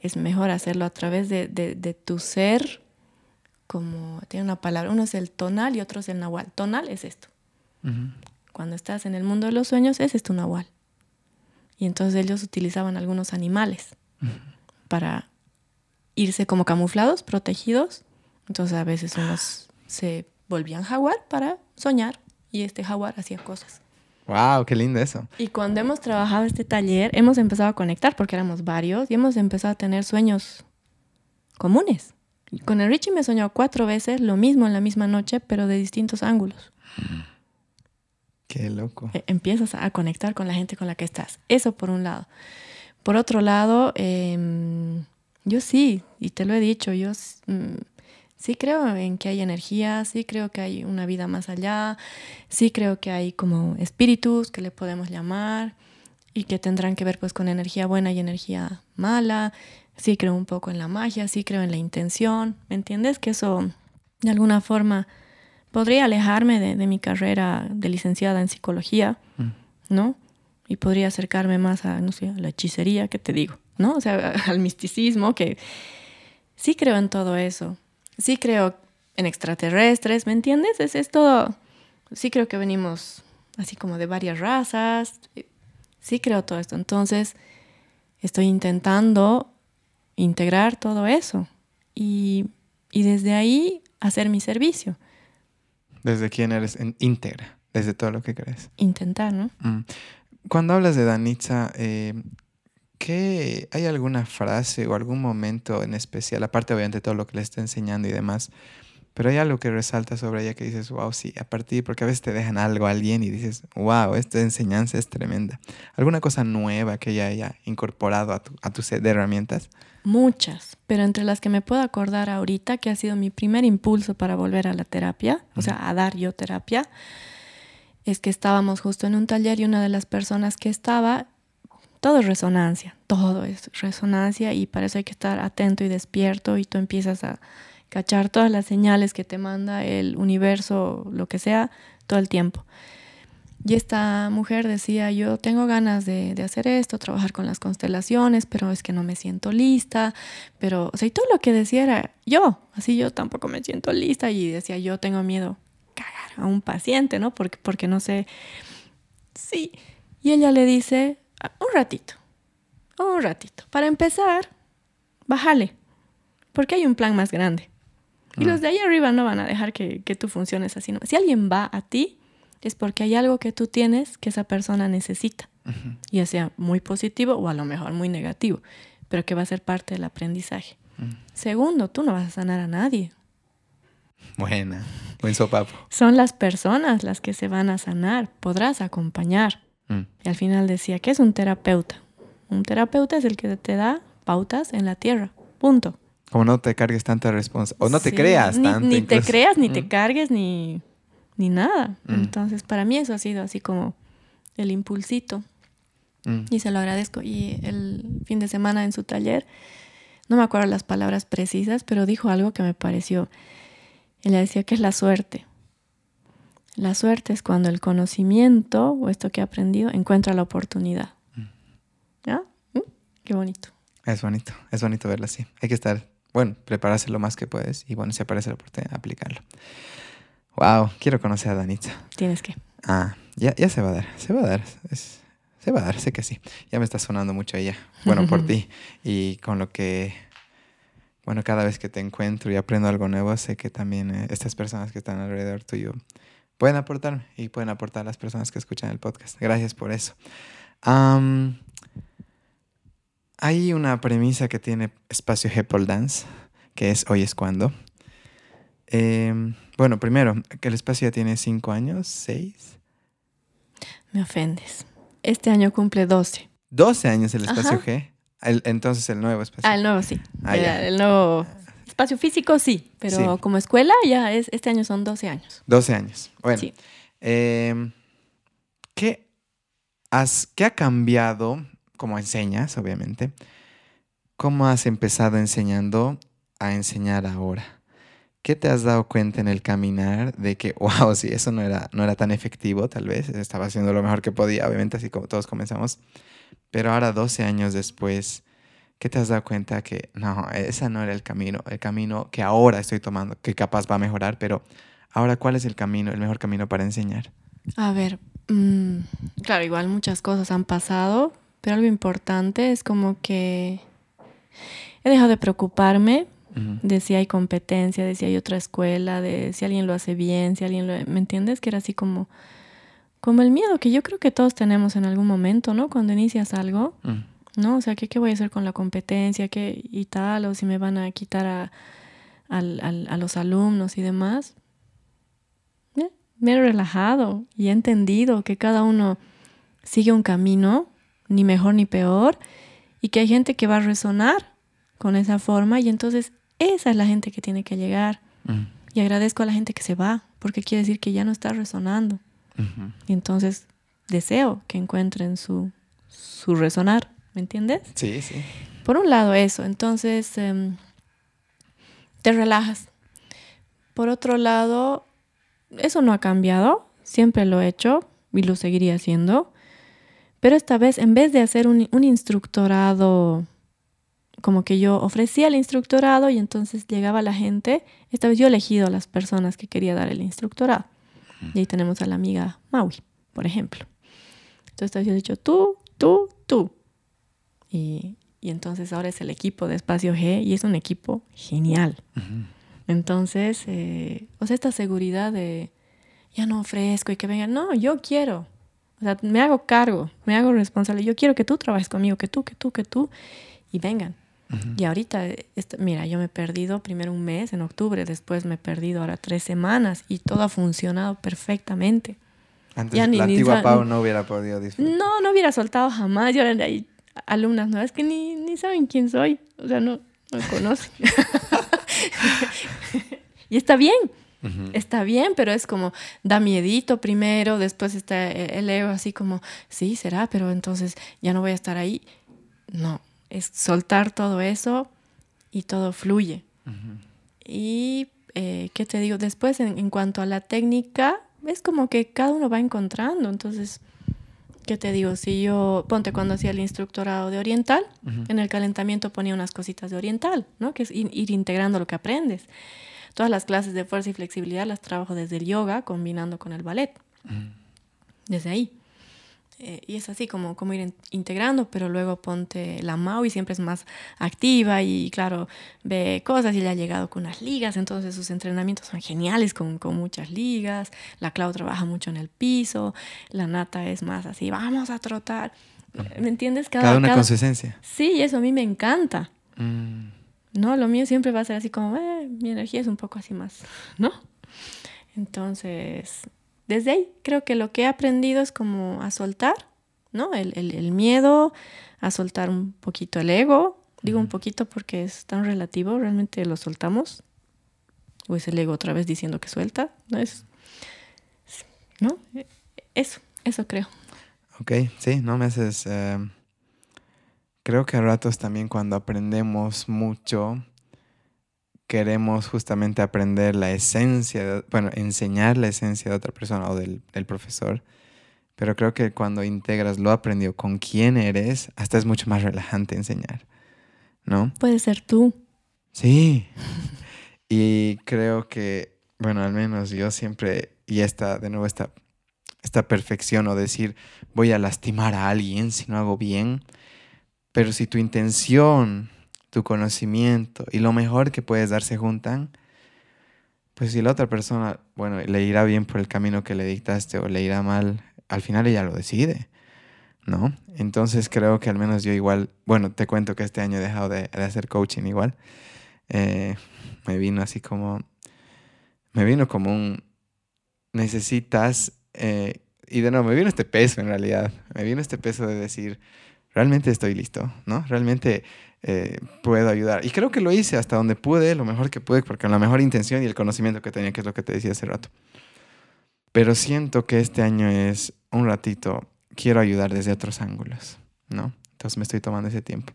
es mejor hacerlo a través de, de, tu ser, como tiene una palabra, uno es el tonal y otro es el nahual. Tonal es esto. Cuando estás en el mundo de los sueños, ese es tu nahual. Y entonces ellos utilizaban algunos animales para irse como camuflados, protegidos. Entonces a veces unos se volvían jaguar para soñar y este jaguar hacía cosas. Wow, qué lindo eso. Y cuando hemos trabajado este taller, hemos empezado a conectar porque éramos varios y hemos empezado a tener sueños comunes. Con el Richie me he soñado cuatro veces lo mismo en la misma noche, pero de distintos ángulos. Qué loco. E- Empiezas a conectar con la gente con la que estás. Eso por un lado. Por otro lado, em, yo sí, y te lo he dicho, yo mm, sí creo en que hay energía, sí creo que hay una vida más allá, sí creo que hay como espíritus que le podemos llamar y que tendrán que ver pues con energía buena y energía mala. Sí creo un poco en la magia, sí creo en la intención, ¿me entiendes? Que eso de alguna forma podría alejarme de, de mi carrera de licenciada en psicología, ¿no? Y podría acercarme más a, no sé, a la hechicería, ¿qué te digo? ¿No? O sea, al misticismo, que sí creo en todo eso. Sí creo en extraterrestres, ¿me entiendes? Es, es todo. Sí creo que venimos así como de varias razas. Sí creo todo esto. Entonces, estoy intentando integrar todo eso y, y desde ahí hacer mi servicio. Desde quién eres en íntegra, desde todo lo que crees. Intentar, ¿no? Mm. Cuando hablas de Danitza, eh, ¿qué, ¿hay alguna frase o algún momento en especial, aparte obviamente de todo lo que le está enseñando y demás, pero hay algo que resalta sobre ella que dices, wow, sí, a partir, porque a veces te dejan algo a alguien y dices, wow, esta enseñanza es tremenda. ¿Alguna cosa nueva que ella haya incorporado a tu, a tu set de herramientas? Muchas, pero entre las que me puedo acordar ahorita, que ha sido mi primer impulso para volver a la terapia, o sea, a dar yo terapia, es que estábamos justo en un taller y una de las personas que estaba, todo es resonancia, todo es resonancia y para eso hay que estar atento y despierto y tú empiezas a cachar todas las señales que te manda el universo, lo que sea, todo el tiempo. Y esta mujer decía, yo tengo ganas de, hacer esto, trabajar con las constelaciones, pero es que no me siento lista. Pero, o sea, y todo lo que decía era yo, así yo tampoco me siento lista. Y decía, yo tengo miedo cagar a un paciente, ¿no? Porque, porque no sé. Sí. Y ella le dice, un ratito, un ratito. Para empezar, bájale, porque hay un plan más grande. Y los de ahí arriba no van a dejar que, que tú funciones así. ¿no? Si alguien va a ti, es porque hay algo que tú tienes que esa persona necesita, uh -huh. ya sea muy positivo o a lo mejor muy negativo, pero que va a ser parte del aprendizaje. Uh -huh. Segundo, tú no vas a sanar a nadie. Buena, buen sopapo. Son las personas las que se van a sanar, podrás acompañar. -huh. Y al final decía, ¿qué es un terapeuta? Un terapeuta es el que te da pautas en la tierra, punto. Como no te cargues tanta responsabilidad, o no te creas ni, tanto. Ni te creas, ni te cargues, ni ni nada. Mm. Entonces, para mí eso ha sido así como el impulsito. Mm. Y se lo agradezco. Y el fin de semana en su taller, no me acuerdo las palabras precisas, pero dijo algo que me pareció. Ella decía que es la suerte. La suerte es cuando el conocimiento o esto que he aprendido encuentra la oportunidad. Mm. ¿Ya? Qué bonito. Es bonito, es bonito verlo así. Hay que estar, bueno, prepararse lo más que puedes y bueno, si aparece la oportunidad, aplicarlo. Wow, quiero conocer a Danitza. Tienes que. Ah, ya, ya se va a dar, se va a dar. Es, se va a dar, sé que sí. Ya me está sonando mucho ella. Bueno, por ti. Y con lo que, bueno, cada vez que te encuentro y aprendo algo nuevo, sé que también eh, estas personas que están alrededor tuyo pueden aportarme y pueden aportar a las personas que escuchan el podcast. Gracias por eso. Um, hay una premisa que tiene Espacio Hepple Dance, que es Hoy es cuando. Eh, bueno, primero, que el espacio ya tiene cinco años, seis. Me ofendes. Este año cumple 12. 12 años el espacio Ajá. G. El, entonces el nuevo espacio. Ah, el nuevo sí. Ah, el, el, nuevo espacio físico sí, pero sí. como escuela ya es, este año son 12 años. 12 años. Bueno. Sí. Eh, ¿qué, has, ¿Qué ha cambiado, como enseñas, obviamente? ¿Cómo has empezado enseñando a enseñar ahora? ¿Qué te has dado cuenta en el caminar de que, wow, sí, eso no era, no era tan efectivo, tal vez? Estaba haciendo lo mejor que podía, obviamente, así como todos comenzamos. Pero ahora, 12 años después, ¿qué te has dado cuenta que no, ese no era el camino? El camino que ahora estoy tomando, que capaz va a mejorar, pero ahora, ¿cuál es el camino, el mejor camino para enseñar? A ver, mmm, claro, igual muchas cosas han pasado, pero algo importante es como que he dejado de preocuparme de si hay competencia, de si hay otra escuela, de si alguien lo hace bien, si alguien lo... ¿Me entiendes? Que era así como... como el miedo que yo creo que todos tenemos en algún momento, ¿no? Cuando inicias algo. ¿No? O sea, ¿qué, qué voy a hacer con la competencia? ¿Qué y tal? O si me van a quitar a, al- al- a los alumnos y demás. Eh, Me he relajado y he entendido que cada uno sigue un camino, ni mejor ni peor, y que hay gente que va a resonar con esa forma, y entonces esa es la gente que tiene que llegar. Mm. Y agradezco a la gente que se va, porque quiere decir que ya no está resonando. Y entonces deseo que encuentren su, su resonar, ¿me entiendes? Sí, sí. Por un lado eso, entonces em, te relajas. Por otro lado, eso no ha cambiado, siempre lo he hecho y lo seguiría haciendo, pero esta vez en vez de hacer un, un instructorado, como que yo ofrecía el instructorado y entonces llegaba la gente, esta vez yo he elegido a las personas que quería dar el instructorado. Y ahí tenemos a la amiga Maui, por ejemplo. Entonces esta vez yo he dicho tú, tú, tú. Y, y entonces ahora es el equipo de Espacio G y es un equipo genial. Entonces, eh, o sea, esta seguridad de ya no ofrezco y que vengan, no, yo quiero. O sea, me hago cargo, me hago responsable. Yo quiero que tú trabajes conmigo, que tú, que tú, que tú, y vengan. Y ahorita, eh, est- mira, yo me he perdido primero un mes en octubre, después me he perdido ahora tres semanas y todo ha funcionado perfectamente. Antes Ya ni- la ni antigua sa- Pau no hubiera podido disfrutar. No, no hubiera soltado jamás. Y ahora hay alumnas nuevas que ni, ni saben quién soy. O sea, no, no me conocen. y está bien. Ujú. Está bien, pero es como da miedito primero, después está e- el ego así como, sí, será, pero entonces ya no voy a estar ahí. No, es soltar todo eso y todo fluye. Y, eh, ¿qué te digo? Después, en, en cuanto a la técnica, es como que cada uno va encontrando. Entonces, ¿qué te digo? Si yo, ponte cuando hacía el instructorado de oriental, en el calentamiento ponía unas cositas de oriental, ¿no? Que es ir, ir integrando lo que aprendes. Todas las clases de fuerza y flexibilidad las trabajo desde el yoga, combinando con el ballet. Desde ahí. Eh, y es así como, como ir in- integrando, pero luego ponte la Maui, siempre es más activa y claro, ve cosas y le ha llegado con unas ligas, entonces sus entrenamientos son geniales con, con muchas ligas. La Clau trabaja mucho en el piso, la Nata es más así, vamos a trotar. ¿Me entiendes? Cada una cada- con su esencia. Sí, eso a mí me encanta. Mm. No, lo mío siempre va a ser así como, eh, mi energía es un poco así más, ¿no? Entonces, desde ahí creo que lo que he aprendido es como a soltar, ¿no? El, el- el miedo, a soltar un poquito el ego. Digo un poquito porque es tan relativo, realmente lo soltamos. O es el ego otra vez diciendo que suelta, ¿no? Es, ¿no? Eso, eso creo. Ok, sí, no me haces... eh, creo que a ratos también cuando aprendemos mucho, queremos justamente aprender la esencia, de- bueno, enseñar la esencia de otra persona o del, del profesor. Pero creo que cuando integras lo aprendido con quién eres, hasta es mucho más relajante enseñar, ¿no? Puede ser tú. Sí. Y creo que, bueno, al menos yo siempre, y esta, de nuevo, esta, esta perfección o decir, voy a lastimar a alguien si no hago bien, pero si tu intención, tu conocimiento y lo mejor que puedes dar se juntan, pues si la otra persona, bueno, le irá bien por el camino que le dictaste o le irá mal, al final ella lo decide, ¿no? Entonces creo que al menos yo igual, bueno, te cuento que este año he dejado de, de hacer coaching igual. Eh, me vino así como, me vino como un, necesitas, eh, y de nuevo, me vino este peso en realidad, me vino este peso de decir, realmente estoy listo, ¿no? Realmente eh, puedo ayudar. Y creo que lo hice hasta donde pude, lo mejor que pude, porque con la mejor intención y el conocimiento que tenía, que es lo que te decía hace rato. Pero siento que este año es un ratito, quiero ayudar desde otros ángulos, ¿no? Entonces me estoy tomando ese tiempo.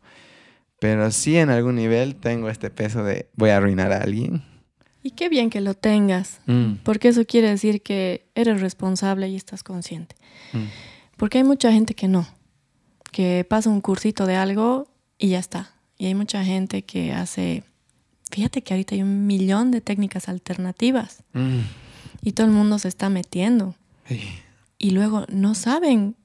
Pero sí en algún nivel tengo este peso de voy a arruinar a alguien. Y qué bien que lo tengas. Mm, Porque eso quiere decir que eres responsable y estás consciente. mm, Porque hay mucha gente que no, que pasa un cursito de algo y ya está. Y hay mucha gente que hace, fíjate que ahorita hay un millón de técnicas alternativas mm. y todo el mundo se está metiendo. Sí. Y luego no saben,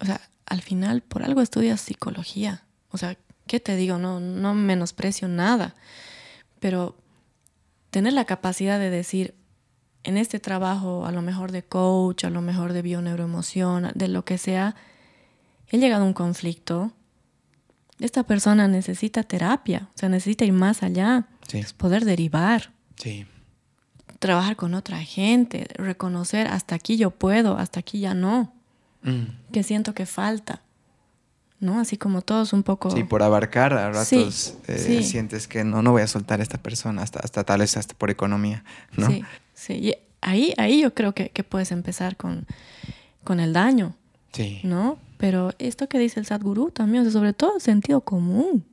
o sea, al final por algo estudias psicología. O sea, ¿qué te digo? No, no menosprecio nada. Pero tener la capacidad de decir, en este trabajo, a lo mejor de coach, a lo mejor de bioneuroemoción, de lo que sea, he llegado a un conflicto, esta persona necesita terapia, o sea, necesita ir más allá, poder derivar. Sí. Trabajar con otra gente, reconocer hasta aquí yo puedo, hasta aquí ya no. Mm. Que siento que falta. ¿no? Así como todos un poco... Sí, por abarcar a ratos eh, sientes que no, no voy a soltar a esta persona hasta, hasta tal vez hasta por economía, ¿no? Sí, sí. Y ahí, ahí yo creo que, que puedes empezar con, con el daño, sí. ¿no? Pero esto que dice el Sadhguru también, sobre todo sentido común.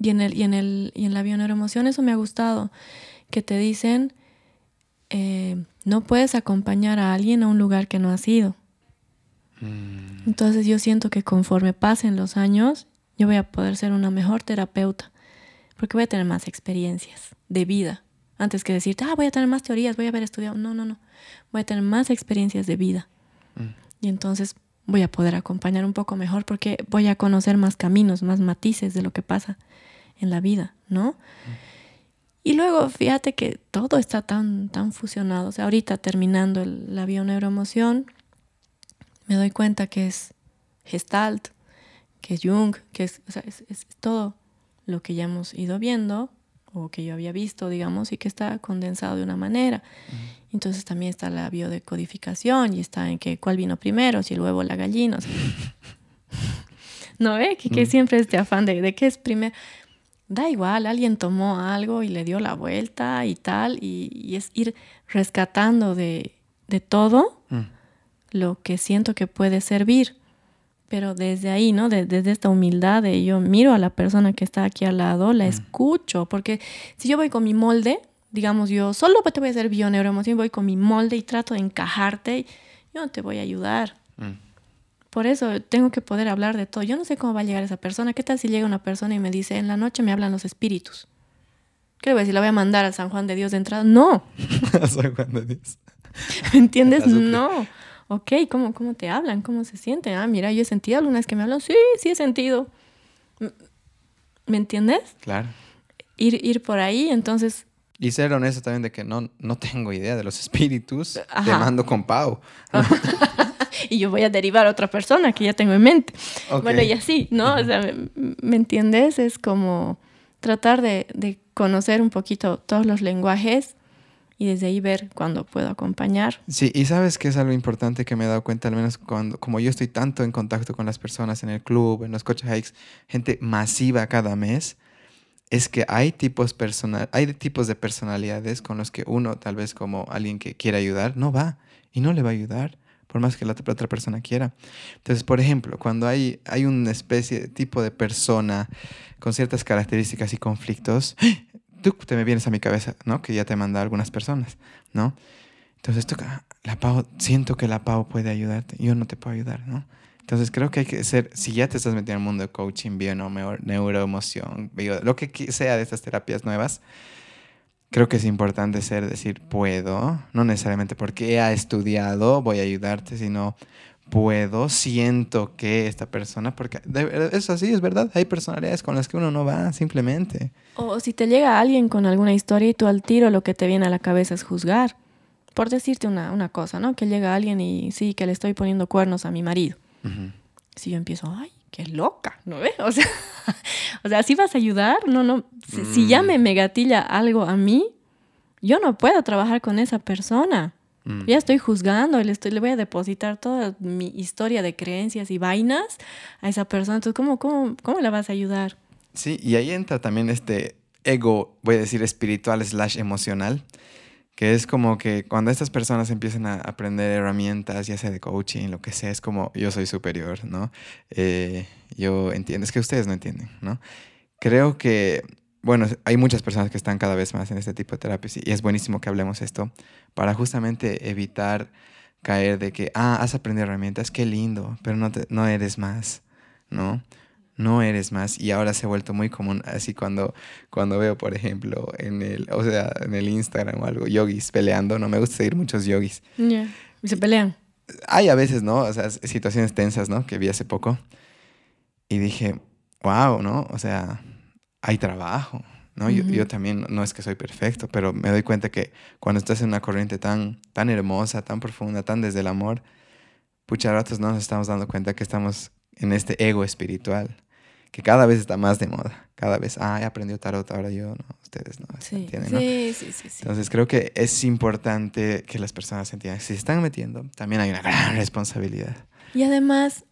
Y en, el, y, en el, y en la bioneuroemoción eso me ha gustado, que te dicen, eh, no puedes acompañar a alguien a un lugar que no has ido. Mm. Entonces yo siento que conforme pasen los años, yo voy a poder ser una mejor terapeuta, porque voy a tener más experiencias de vida. Antes que decirte, ah, voy a tener más teorías, voy a haber estudiado. No, no, no. Voy a tener más experiencias de vida. Mm. Y entonces voy a poder acompañar un poco mejor porque voy a conocer más caminos, más matices de lo que pasa en la vida, ¿no? Y luego, fíjate que todo está tan, tan fusionado. O sea, ahorita terminando el, la bioneuroemoción, me doy cuenta que es Gestalt, que es Jung, que es, o sea, es, todo lo que ya hemos ido viendo o que yo había visto, digamos, y que está condensado de una manera. Entonces también está la biodecodificación y está en que cuál vino primero, si el huevo o la gallina. ¿No ve? Que, que, siempre este afán de, de qué es primero. Da igual, alguien tomó algo y le dio la vuelta y tal, y, es ir rescatando de, de todo mm. lo que siento que puede servir. Pero desde ahí, ¿no? desde esta humildad de yo miro a la persona que está aquí al lado, la mm. escucho, porque si yo voy con mi molde, digamos, yo solo te voy a hacer bioneuroemoción, voy con mi molde y trato de encajarte, yo no te voy a ayudar. Mm. Por eso tengo que poder hablar de todo. Yo no sé cómo va a llegar esa persona. ¿Qué tal si llega una persona y me dice, en la noche me hablan los espíritus? ¿Qué le voy a decir? ¿La voy a mandar a San Juan de Dios de entrada? No. a San Juan de Dios. ¿Me entiendes? No. Ok, ¿cómo, ¿cómo te hablan? ¿Cómo se sienten? Ah, mira, yo he sentido algunas que me hablan. Sí, sí he sentido. ¿Me entiendes? Claro. Ir, ir por ahí, entonces y ser honesto también de que no, no tengo idea de los espíritus, te mando con Pau. y yo voy a derivar a otra persona que ya tengo en mente. Bueno, y así, ¿no? O sea, ¿me, entiendes? Es como tratar de, de, conocer un poquito todos los lenguajes y desde ahí ver cuándo puedo acompañar. Sí, y sabes que es algo importante que me he dado cuenta, al menos cuando, como yo estoy tanto en contacto con las personas en el club, en los coach hikes, gente masiva cada mes, es que hay tipos, personal, hay tipos de personalidades con los que uno, tal vez como alguien que quiere ayudar, no va y no le va a ayudar, por más que la otra persona quiera. Entonces, por ejemplo, cuando hay, hay una especie tipo de persona con ciertas características y conflictos, tú te me vienes a mi cabeza, ¿no? Que ya te manda algunas personas, ¿no? Entonces, toca, la Pau, siento que la Pau puede ayudarte, yo no te puedo ayudar, ¿no? Entonces creo que hay que ser, si ya te estás metiendo en el mundo de coaching, bio, neuroemoción, bio, lo que sea de estas terapias nuevas, creo que es importante ser, decir, puedo, no necesariamente porque he estudiado, voy a ayudarte, sino puedo, siento que esta persona, porque es así, es verdad, hay personalidades con las que uno no va, simplemente. O si te llega alguien con alguna historia y tú al tiro lo que te viene a la cabeza es juzgar. Por decirte una, una cosa, ¿no? Que llega alguien y sí, que le estoy poniendo cuernos a mi marido. Si yo empiezo, ay, qué loca, ¿no ves? O sea, o sea, ¿sí vas a ayudar? No, no. Si, ya me, mm. me gatilla algo a mí, yo no puedo trabajar con esa persona. Mm. Ya estoy juzgando, le, estoy, le voy a depositar toda mi historia de creencias y vainas a esa persona. Entonces, ¿cómo, cómo, cómo la vas a ayudar? Sí, y ahí entra también este ego, voy a decir, espiritual slash emocional, que es como que cuando estas personas empiezan a aprender herramientas, ya sea de coaching, lo que sea, es como yo soy superior, ¿no? Eh, yo entiendo, es que ustedes no entienden, ¿no? Creo que, bueno, hay muchas personas que están cada vez más en este tipo de terapias y es buenísimo que hablemos esto para justamente evitar caer de que, ah, has aprendido herramientas, qué lindo, pero no, no eres más, ¿no? no eres más y ahora se ha vuelto muy común así cuando, cuando veo por ejemplo en el o sea en el Instagram o algo yogis peleando no me gusta seguir muchos yogis. Y se pelean. Hay a veces no o sea situaciones tensas no que vi hace poco y dije wow no o sea hay trabajo ¿no? yo, yo, también no es que soy perfecto, pero me doy cuenta que cuando estás en una corriente tan, tan hermosa, tan profunda, tan desde el amor, pucha, ratos no nos estamos dando cuenta que estamos en este ego espiritual, que cada vez está más de moda. Cada vez, ah, he aprendido tarot, ahora yo, no, ustedes no. Sí, sí, sí, sí, Entonces creo que es importante que las personas entiendan, si se están metiendo, también hay una gran responsabilidad. Y además,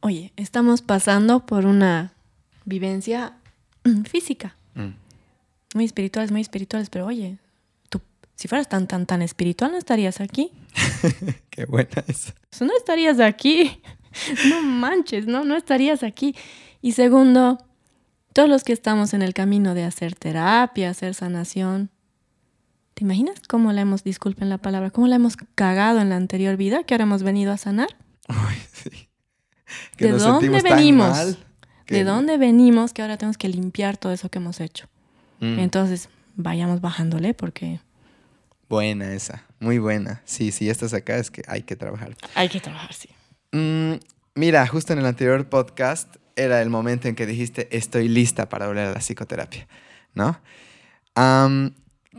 oye, estamos pasando por una vivencia física. Mm. Muy espirituales, muy espirituales, pero oye, tú, si fueras tan, tan, tan espiritual, no estarías aquí. Qué buena esa. No estarías aquí. no manches, no, no estarías aquí. Y segundo, todos los que estamos en el camino de hacer terapia, hacer sanación, ¿te imaginas cómo la hemos, disculpen la palabra, cómo la hemos cagado en la anterior vida que ahora hemos venido a sanar? sí. ¿De dónde venimos? ¿De dónde venimos que ahora tenemos que limpiar todo eso que hemos hecho? Mm. Entonces, vayamos bajándole porque... Buena esa, muy buena. Sí, si estás acá es que hay que trabajar. Hay que trabajar, sí. Mm, mira, justo en el anterior podcast era el momento en que dijiste estoy lista para volver a la psicoterapia, ¿no?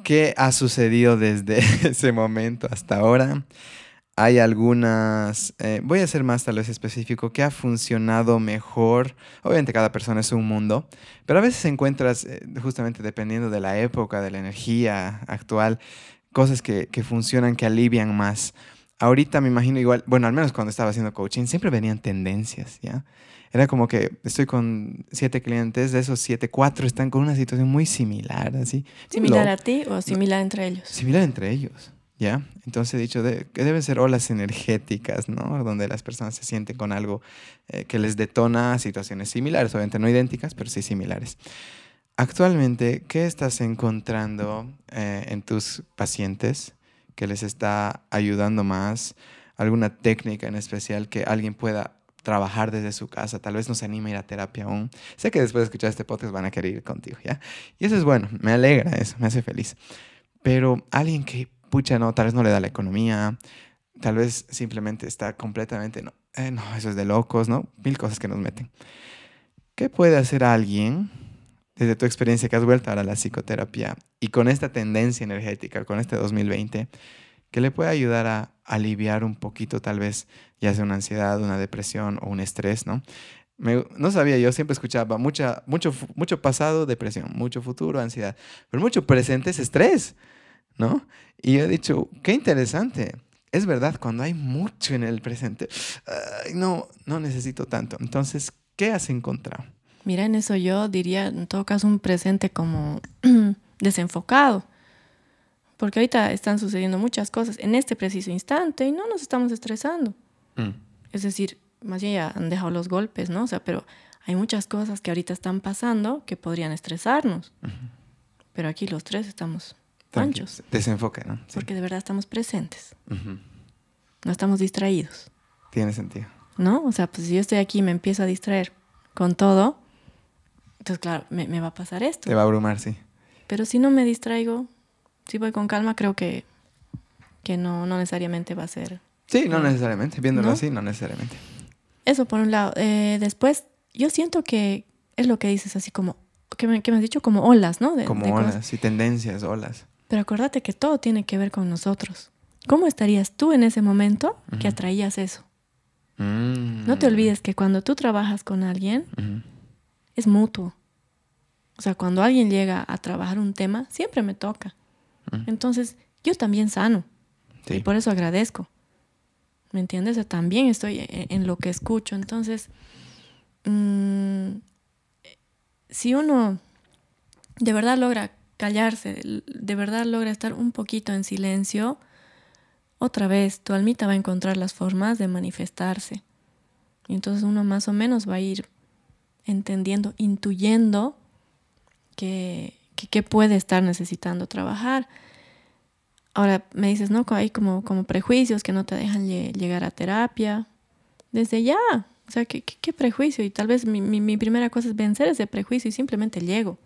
¿Qué ha sucedido desde ese momento hasta ahora? Hay algunas, eh, voy a ser más tal vez específico, ¿qué ha funcionado mejor? Obviamente cada persona es un mundo, pero a veces encuentras, eh, justamente dependiendo de la época, de la energía actual, cosas que, que funcionan, que alivian más. Ahorita me imagino igual, bueno, al menos cuando estaba haciendo coaching, siempre venían tendencias, ¿ya? Era como que estoy con siete clientes, de esos siete, cuatro están con una situación muy similar, así. ¿Similar a ti o similar entre ellos? Similar entre ellos, ¿ya? Entonces he dicho que deben ser olas energéticas, ¿no? Donde las personas se sienten con algo eh, que les detona situaciones similares, obviamente no idénticas, pero sí similares. Actualmente, ¿qué estás encontrando eh, en tus pacientes? que les está ayudando más, alguna técnica en especial que alguien pueda trabajar desde su casa, tal vez no se anime a ir a terapia aún. Sé que después de escuchar este podcast van a querer ir contigo, ¿ya? Y eso es bueno, me alegra eso, me hace feliz. Pero alguien que, pucha, no, tal vez no le da la economía, tal vez simplemente está completamente, no, eh, no, eso es de locos, ¿no? Mil cosas que nos meten. ¿Qué puede hacer alguien desde tu experiencia que has vuelto ahora a la psicoterapia y con esta tendencia energética, con este 2020, que le puede ayudar a aliviar un poquito tal vez ya sea una ansiedad, una depresión o un estrés, ¿no? no sabía, yo siempre escuchaba mucha, mucho, mucho pasado, depresión, mucho futuro, ansiedad, pero mucho presente es estrés, ¿no? Y yo he dicho, qué interesante. Es verdad, cuando hay mucho en el presente, no, no necesito tanto. Entonces, ¿qué has encontrado? Mira, en eso yo diría, en todo caso, un presente como desenfocado. Porque ahorita están sucediendo muchas cosas en este preciso instante y no nos estamos estresando. Mm. Es decir, más bien ya han dejado los golpes, ¿no? O sea, pero hay muchas cosas que ahorita están pasando que podrían estresarnos. Pero aquí los tres estamos anchos. Desenfoque, ¿no? Porque de verdad estamos presentes. No estamos distraídos. Tiene sentido. ¿No? O sea, pues si yo estoy aquí y me empiezo a distraer con todo, entonces, claro, me, va a pasar esto. Te va a abrumar, sí. Pero si no me distraigo, si voy con calma, creo que, que no, no necesariamente va a ser. Sí, no necesariamente. Viéndolo así, no necesariamente. Eso por un lado. Eh, después, yo siento que es lo que dices, así como, que me, que me has dicho, como olas, ¿no? como olas, y tendencias, olas. Pero acuérdate que todo tiene que ver con nosotros. ¿Cómo estarías tú en ese momento que atraías eso? Mm. No te olvides que cuando tú trabajas con alguien, es mutuo. O sea, cuando alguien llega a trabajar un tema, siempre me toca. Entonces, yo también sano. Y por eso agradezco. ¿Me entiendes? O también estoy e-, en, lo que escucho. Entonces, mm, si uno de verdad logra callarse, de verdad logra estar un poquito en silencio, otra vez tu almita va a encontrar las formas de manifestarse. Y entonces uno más o menos va a ir entendiendo, intuyendo que, puede estar necesitando trabajar. Ahora me dices, no, hay como, como prejuicios que no te dejan llegar a terapia. Desde ya, o sea, ¿qué, qué, prejuicio? Y tal vez mi, primera cosa es vencer ese prejuicio y simplemente llego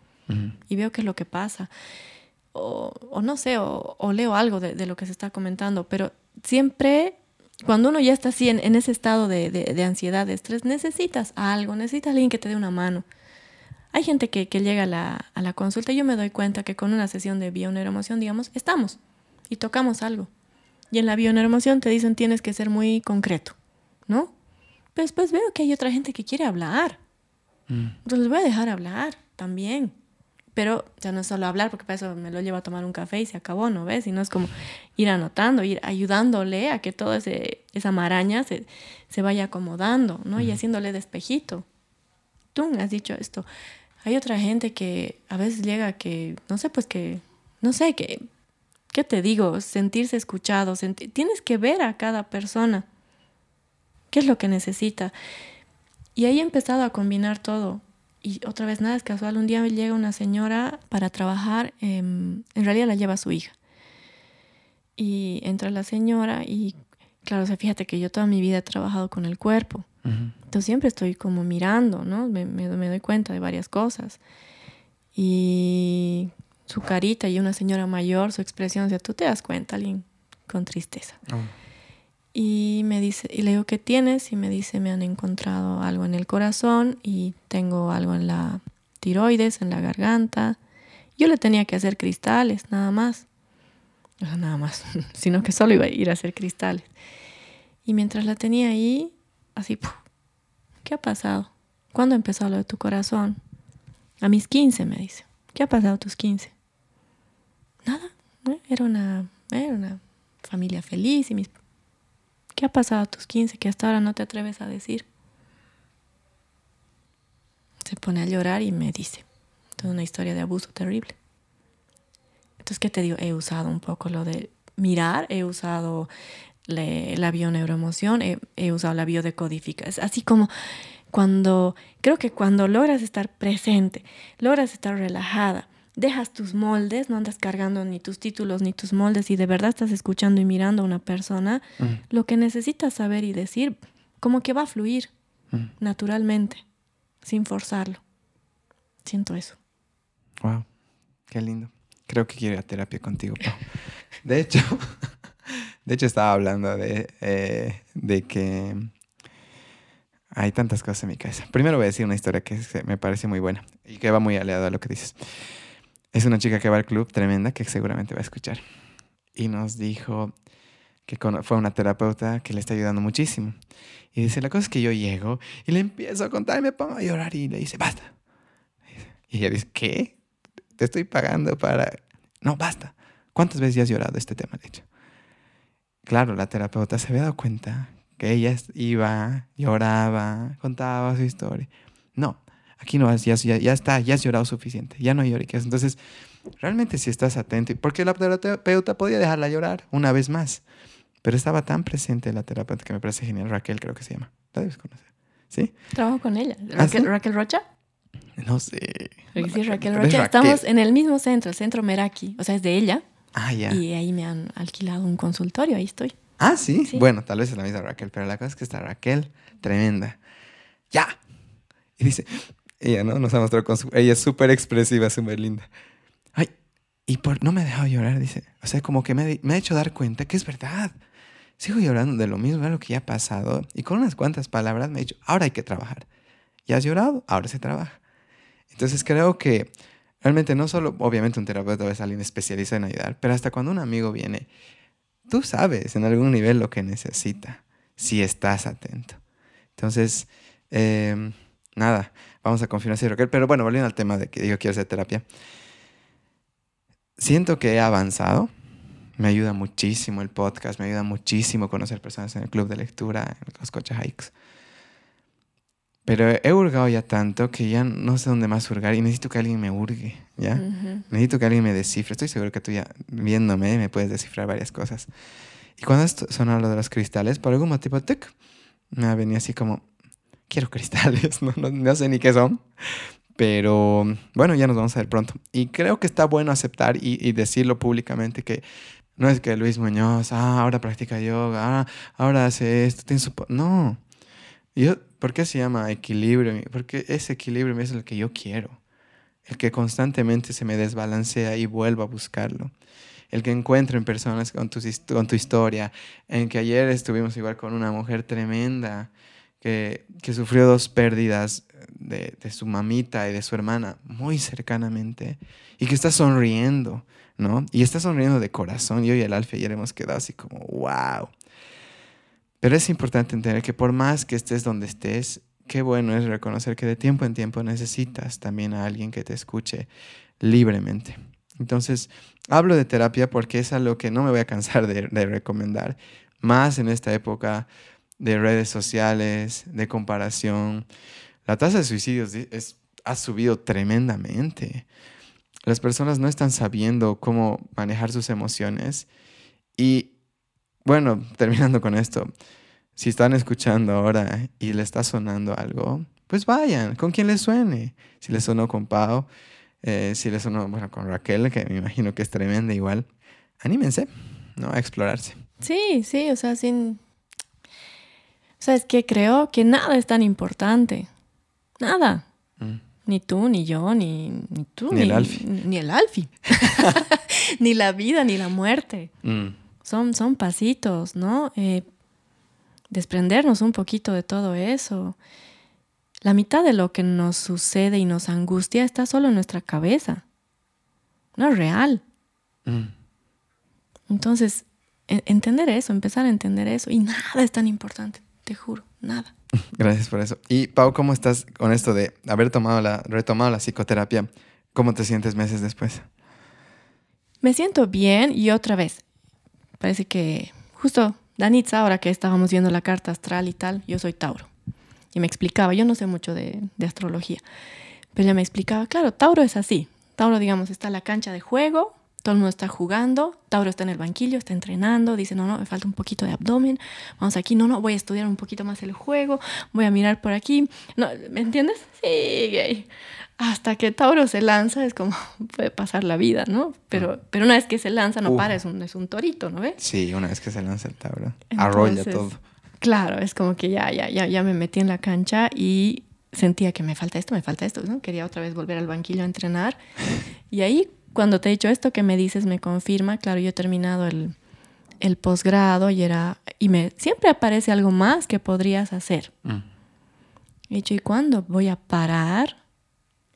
y veo qué es lo que pasa. O, no sé, o, leo algo de, de, lo que se está comentando, pero siempre cuando uno ya está así en, ese estado de, ansiedad, de estrés, necesitas algo, necesitas alguien que te dé una mano. Hay gente que, llega a la, a la, consulta y yo me doy cuenta que con una sesión de bioneuroemoción, digamos, estamos y tocamos algo. Y en la bioneuroemoción te dicen tienes que ser muy concreto, ¿no? Pero después veo que hay otra gente que quiere hablar. Mm. Entonces les voy a dejar hablar también. Pero ya no es solo hablar, porque para eso me lo llevo a tomar un café y se acabó, ¿no ves? Sino es como ir anotando, ir ayudándole a que toda esa maraña se, vaya acomodando, ¿no? Y haciéndole despejito. Tú has dicho esto. Hay otra gente que a veces llega que, no sé, pues que, no sé, que, ¿qué te digo? Sentirse escuchado. tienes que ver a cada persona. ¿Qué es lo que necesita? Y ahí he empezado a combinar todo y otra vez nada es casual, un día me llega una señora para trabajar, en realidad la lleva su hija. Y entra la señora y claro, o sea, fíjate que yo toda mi vida he trabajado con el cuerpo. Entonces siempre estoy como mirando, ¿no? Me, me, doy cuenta de varias cosas. Y su carita y una señora mayor, su expresión, o sea, tú te das cuenta, alguien con tristeza. Oh. Y me dice, y le digo, ¿qué tienes? Y me dice, me han encontrado algo en el corazón y tengo algo en la tiroides, en la garganta. Yo le tenía que hacer cristales, nada más. O sea, nada más, sino que solo iba a ir a hacer cristales. Y mientras la tenía ahí, así, ¿qué ha pasado? ¿Cuándo empezó lo de tu corazón? A mis 15, me dice. ¿Qué ha pasado a tus 15? Nada, era, una, era una familia feliz y mis ¿Qué ha pasado a tus 15 que hasta ahora no te atreves a decir? Se pone a llorar y me dice, toda una historia de abuso terrible. Entonces, ¿qué te digo? He usado un poco lo de mirar, he usado la bioneuroemoción, he, he usado la biodecodificación. Así como cuando, creo que cuando logras estar presente, logras estar relajada, dejas tus moldes, no andas cargando ni tus títulos ni tus moldes y de verdad estás escuchando y mirando a una persona, lo que necesitas saber y decir, como que va a fluir naturalmente, sin forzarlo. Siento eso. Wow, qué lindo. Creo que quiero ir a terapia contigo, De hecho, de hecho estaba hablando de, eh, de que hay tantas cosas en mi cabeza. Primero voy a decir una historia que me parece muy buena y que va muy aliado a lo que dices. Es una chica que va al club tremenda que seguramente va a escuchar. Y nos dijo que fue una terapeuta que le está ayudando muchísimo. Y dice, la cosa es que yo llego y le empiezo a contar y me pongo a llorar y le dice, basta. Y ella dice, ¿qué? Te estoy pagando para... No, basta. ¿Cuántas veces ya has llorado este tema, de hecho? Claro, la terapeuta se había dado cuenta que ella iba, lloraba, contaba su historia. No, aquí no vas, ya, ya, está, ya has llorado suficiente, ya no llores. Entonces, realmente si estás atento, porque la terapeuta podía dejarla llorar una vez más, pero estaba tan presente la terapeuta que me parece genial, Raquel creo que se llama, la debes conocer, ¿sí? Trabajo con ella, ¿Ah, Raquel, Rocha. No sé. Sí, Raquel Rocha. Estamos en el mismo centro, el centro Meraki, o sea, es de ella. Ah, ya. Y ahí me han alquilado un consultorio, ahí estoy. Ah, ¿sí? sí. Bueno, tal vez es la misma Raquel, pero la cosa es que está Raquel, tremenda. Ya. Y dice, ella, ¿no? Nos ha mostrado con su... Ella es súper expresiva, súper linda. Ay, y por... no me ha dejado llorar, dice. O sea, como que me, me ha hecho dar cuenta que es verdad. Sigo llorando de lo mismo, de lo que ya ha pasado. Y con unas cuantas palabras me ha dicho, ahora hay que trabajar. Ya has llorado, ahora se trabaja. Entonces creo que realmente no solo, obviamente un terapeuta es alguien especialista en ayudar, pero hasta cuando un amigo viene, tú sabes en algún nivel lo que necesita, si estás atento. Entonces, eh, nada, vamos a confiar en Raquel. Pero bueno, volviendo al tema de que yo quiero hacer terapia. Siento que he avanzado. Me ayuda muchísimo el podcast, me ayuda muchísimo conocer personas en el club de lectura, en los coche hikes. Pero he hurgado ya tanto que ya no sé dónde más hurgar y necesito que alguien me hurgue, ¿ya? Necesito que alguien me descifre. Estoy seguro que tú ya viéndome me puedes descifrar varias cosas. Y cuando sonó lo de los cristales, por algún motivo, me ha venido así como, quiero cristales, no, no, sé ni qué son. Pero bueno, ya nos vamos a ver pronto. Y creo que está bueno aceptar y, decirlo públicamente que no es que Luis Muñoz, ah, ahora practica yoga, ah, ahora hace esto, tiene su... No. Yo, ¿Por qué se llama equilibrio? Porque ese equilibrio es el que yo quiero. El que constantemente se me desbalancea y vuelvo a buscarlo. El que encuentro en personas con tu, con tu historia. En que ayer estuvimos igual con una mujer tremenda que, sufrió dos pérdidas de, su mamita y de su hermana muy cercanamente y que está sonriendo, ¿no? Y está sonriendo de corazón. Yo y el Alfie ayer hemos quedado así como, wow. Pero es importante entender que por más que estés donde estés, qué bueno es reconocer que de tiempo en tiempo necesitas también a alguien que te escuche libremente. Entonces, hablo de terapia porque es algo que no me voy a cansar de recomendar, más en esta época de redes sociales, de comparación. La tasa de suicidios es, ha subido tremendamente. Las personas no están sabiendo cómo manejar sus emociones. Y bueno, terminando con esto, si están escuchando ahora y le está sonando algo, pues vayan, con quien les suene. Si les sonó con Pau, eh, si les sonó, bueno, con Raquel, que me imagino que es tremenda igual, anímense, ¿no? A explorarse. Sí, sí, o sea, sin... O sea, es que creo que nada es tan importante. Nada. Mm. Ni tú, ni yo, ni, ni tú, ni, el Alfi. Ni, el Alfi. ni la vida, ni la muerte. Mm. Son, son pasitos, ¿no? Eh, desprendernos un poquito de todo eso. La mitad de lo que nos sucede y nos angustia está solo en nuestra cabeza. No es real. Mm. Entonces, e, entender eso, empezar a entender eso. Y nada es tan importante, te juro, nada. Gracias por eso. Y Pau, ¿cómo estás con esto de haber tomado la, retomado la psicoterapia? ¿Cómo te sientes meses después? Me siento bien y otra vez. Parece que justo Danitza, ahora que estábamos viendo la carta astral y tal, yo soy Tauro. Y me explicaba, yo no sé mucho de, de astrología, pero ella me explicaba, claro, Tauro es así. Tauro, digamos, está en la cancha de juego, todo el mundo está jugando, Tauro está en el banquillo, está entrenando, dice, no, no, me falta un poquito de abdomen, vamos aquí, no, no, voy a estudiar un poquito más el juego, voy a mirar por aquí, no, ¿me entiendes? Sí, hasta que Tauro se lanza es como puede pasar la vida, ¿no? Pero, pero una vez que se lanza no para, es un, es un torito, ¿no ves? Sí, una vez que se lanza el Tauro, arrolla todo. Claro, es como que ya, ya, ya, ya me metí en la cancha y sentía que me falta esto, me falta esto, ¿no? Quería otra vez volver al banquillo a entrenar. Y ahí, cuando te he dicho esto que me dices, me confirma, claro, yo he terminado el, el posgrado y era, y me, siempre aparece algo más que podrías hacer. Mm. He dicho, ¿y cuándo voy a parar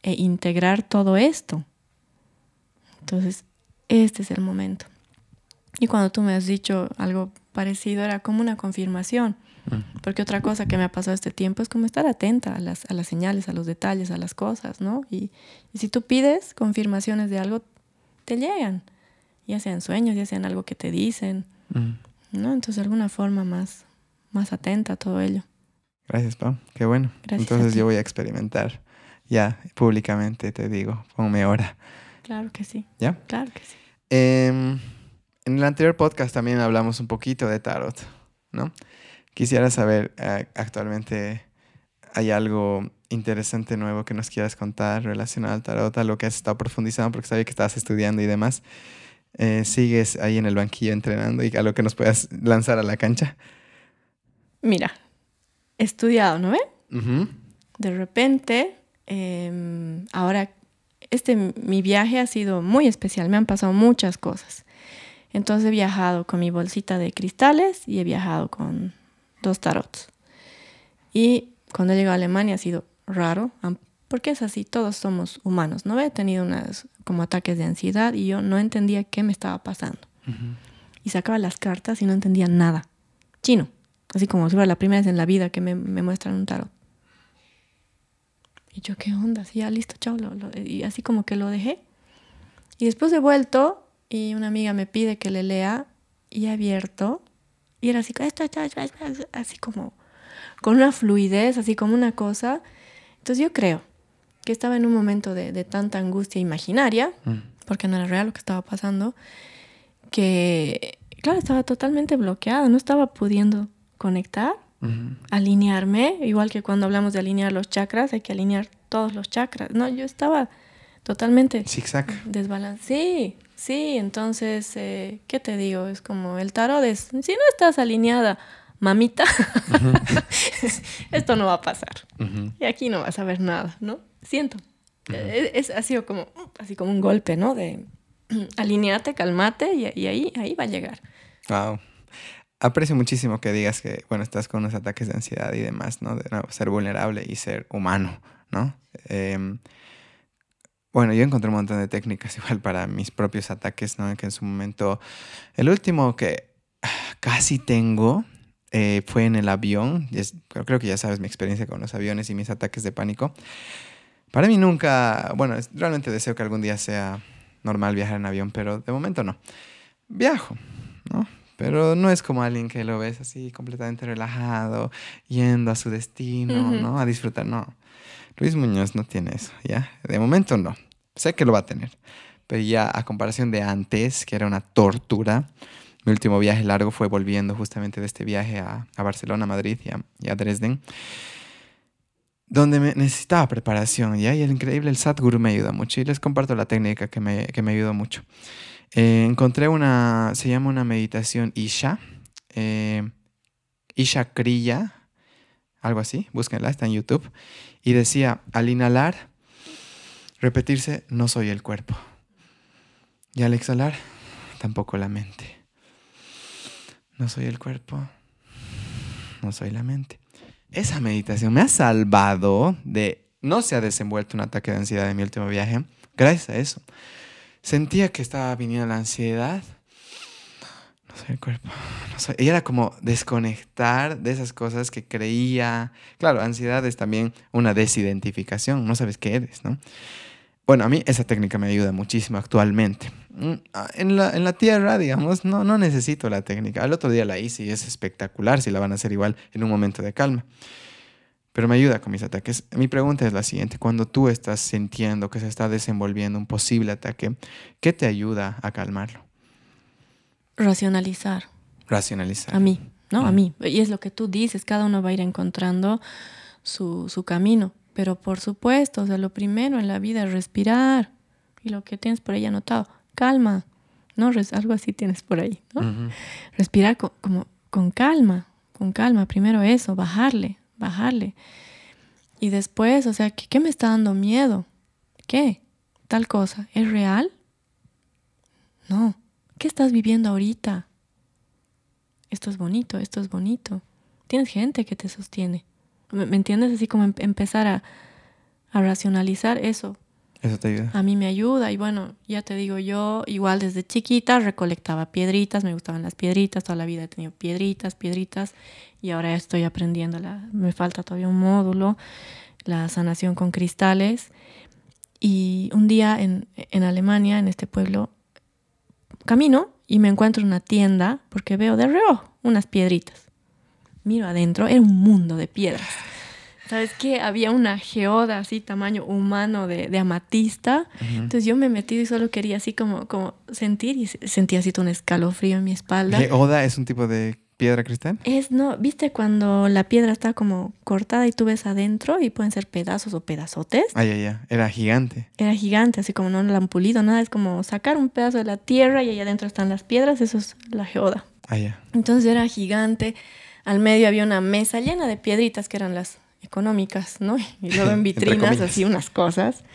e integrar todo esto. Entonces, este es el momento. Y cuando tú me has dicho algo parecido, era como una confirmación. Porque otra cosa que me ha pasado este tiempo es como estar atenta a las, a las señales, a los detalles, a las cosas, ¿no? Y, y, si tú pides confirmaciones de algo, te llegan. Ya sean sueños, ya sean algo que te dicen. ¿no? Entonces, de alguna forma más, más atenta a todo ello. Gracias, Pau. Qué bueno. Gracias Entonces yo voy a experimentar ya públicamente te digo, ponme hora. Claro que sí. ¿Ya? Claro que sí. Eh, en el anterior podcast también hablamos un poquito de tarot, ¿no? Quisiera saber, eh, actualmente, ¿hay algo interesante nuevo que nos quieras contar relacionado al tarot, a lo que has estado profundizando, porque sabía que estabas estudiando y demás? Eh, ¿Sigues ahí en el banquillo entrenando y a lo que nos puedas lanzar a la cancha? Mira, he estudiado, ¿no ve? De repente, eh, ahora, este, mi viaje ha sido muy especial, me han pasado muchas cosas. Entonces he viajado con mi bolsita de cristales y he viajado con dos tarots. Y cuando llegado a Alemania ha sido raro, porque es así, todos somos humanos, ¿no? He tenido unas como ataques de ansiedad y yo no entendía qué me estaba pasando. Y sacaba las cartas y no entendía nada. Chino, así como si fuera la primera vez en la vida que me, me muestran un tarot. Y yo, ¿qué onda? Sí, ya listo, chao. lo- lo- y así como que lo dejé. Y después he vuelto y una amiga me pide que le lea y he abierto. Y era así, esto, esto, esto, esto, así como con una fluidez, así como una cosa. Entonces yo creo que estaba en un momento de, de tanta angustia imaginaria, Mm. porque no era real lo que estaba pasando, que, claro, estaba totalmente bloqueada, no estaba pudiendo conectar, alinearme, igual que cuando hablamos de alinear los chakras, hay que alinear todos los chakras. No, yo estaba totalmente Zigzag. desbalanceada. Sí, sí, entonces, eh, ¿qué te digo? Es como el tarot es, si no estás alineada, mamita, esto no va a pasar. Y aquí no vas a ver nada, ¿no? Siento. Eh, es, ha sido como, así como un golpe, ¿no? De alinearte, calmate y, y ahí, ahí va a llegar. Wow. aprecio muchísimo que digas que, bueno, estás con unos ataques de ansiedad y demás, ¿no? De nuevo, ser vulnerable y ser humano, ¿no? Em, bueno, yo encontré un montón de técnicas igual para mis propios ataques, ¿no? Que en su momento, el último que casi tengo eh, fue en el avión. creo que ya sabes mi experiencia con los aviones y mis ataques de pánico. Para mí nunca, bueno, realmente deseo que algún día sea normal viajar en avión, pero de momento no. Viajo, ¿no? Pero no es como alguien que lo ves así completamente relajado, yendo a su destino, ¿no? A disfrutar, no. Luis Muñoz no tiene eso, ¿ya? De momento no. Sé que lo va a tener. Pero ya a comparación de antes, que era una tortura, mi último viaje largo fue volviendo justamente de este viaje a, Barcelona, Madrid y a, Dresden, donde me necesitaba preparación, ¿ya? Y el increíble, el Sadhguru me ayuda mucho y les comparto la técnica que me, que me ayudó mucho. Eh, encontré una, se llama una meditación Isha, eh, Isha Kriya, algo así, búsquenla, está en YouTube, y decía, al inhalar, repetirse, no soy el cuerpo. Y al exhalar, tampoco la mente. No soy el cuerpo, no soy la mente. Esa meditación me ha salvado de, no se ha desenvuelto un ataque de ansiedad en mi último viaje, gracias a eso sentía que estaba viniendo la ansiedad. No sé el cuerpo. No Y era como desconectar de esas cosas que creía. Claro, ansiedad es también una desidentificación. No sabes qué eres, ¿no? Bueno, a mí esa técnica me ayuda muchísimo actualmente. Mm, ah, en la, en la tierra, digamos, no, no necesito la técnica. El otro día la hice y es espectacular si la van a hacer igual en un momento de calma pero me ayuda con mis ataques. Mi pregunta es la siguiente, cuando tú estás sintiendo que se está desenvolviendo un posible ataque, ¿qué te ayuda a calmarlo? Racionalizar. Racionalizar. A mí, ¿no? A mí. Y es lo que tú dices, cada uno va a ir encontrando su, su camino. Pero por supuesto, o sea, lo primero en la vida es respirar. Y lo que tienes por ahí anotado, calma. ¿No? Algo así tienes por ahí, ¿no? Respirar como con calma, con calma. Primero eso, bajarle, bajarle. Y después, o sea, ¿qué, me está dando miedo? ¿Qué? Tal cosa. ¿Es real? No. ¿Qué estás viviendo ahorita? Esto es bonito, esto es bonito. Tienes gente que te sostiene. ¿Me, entiendes? Así como em, empezar a, a racionalizar eso. Eso te ayuda. A mí me ayuda y bueno, ya te digo, yo igual desde chiquita recolectaba piedritas, me gustaban las piedritas, toda la vida he tenido piedritas, piedritas y ahora estoy aprendiendo, la, me falta todavía un módulo, la sanación con cristales. Y un día en, en Alemania, en este pueblo, camino y me encuentro en una tienda porque veo de reojo unas piedritas. Miro adentro, era un mundo de piedras. ¿Sabes qué? Había una geoda así, tamaño humano de, amatista. Entonces yo me metí y solo quería así como, como sentir y sentía así un escalofrío en mi espalda. ¿Geoda es un tipo de piedra cristal? Es, no, ¿viste cuando la piedra está como cortada y tú ves adentro y pueden ser pedazos o pedazotes? Ay, ay, ay, era gigante. Era gigante, así como no lo han pulido, nada, es como sacar un pedazo de la tierra y ahí adentro están las piedras, eso es la geoda. Ah, ya. Entonces era gigante, al medio había una mesa llena de piedritas que eran las económicas, ¿no? Y luego en vitrinas así unas cosas.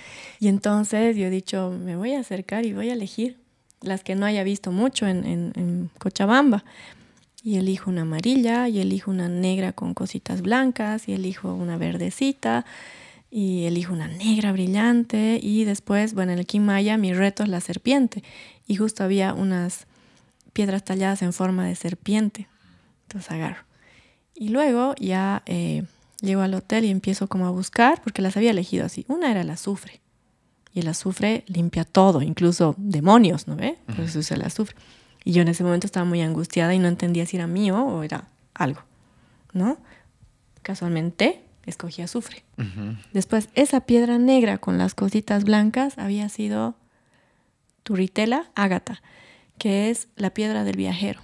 Y entonces yo he dicho, me voy a acercar y voy a elegir las que no haya visto mucho en, en, Cochabamba. Y elijo una amarilla, y elijo una negra con cositas blancas, y elijo una verdecita, y elijo una negra brillante. Y después, bueno, en el Kimaya mi reto es la serpiente. Y justo había unas piedras talladas en forma de serpiente. Entonces agarro. Y luego ya eh, Llego al hotel y empiezo como a buscar, porque las había elegido así. Una era el azufre. Y el azufre limpia todo, incluso demonios, ¿no ve? Por eso es el azufre. Y yo en ese momento estaba muy angustiada y no entendía si era mío o era algo, ¿no? Casualmente escogí azufre. Después, esa piedra negra con las cositas blancas había sido turritela ágata, que es la piedra del viajero.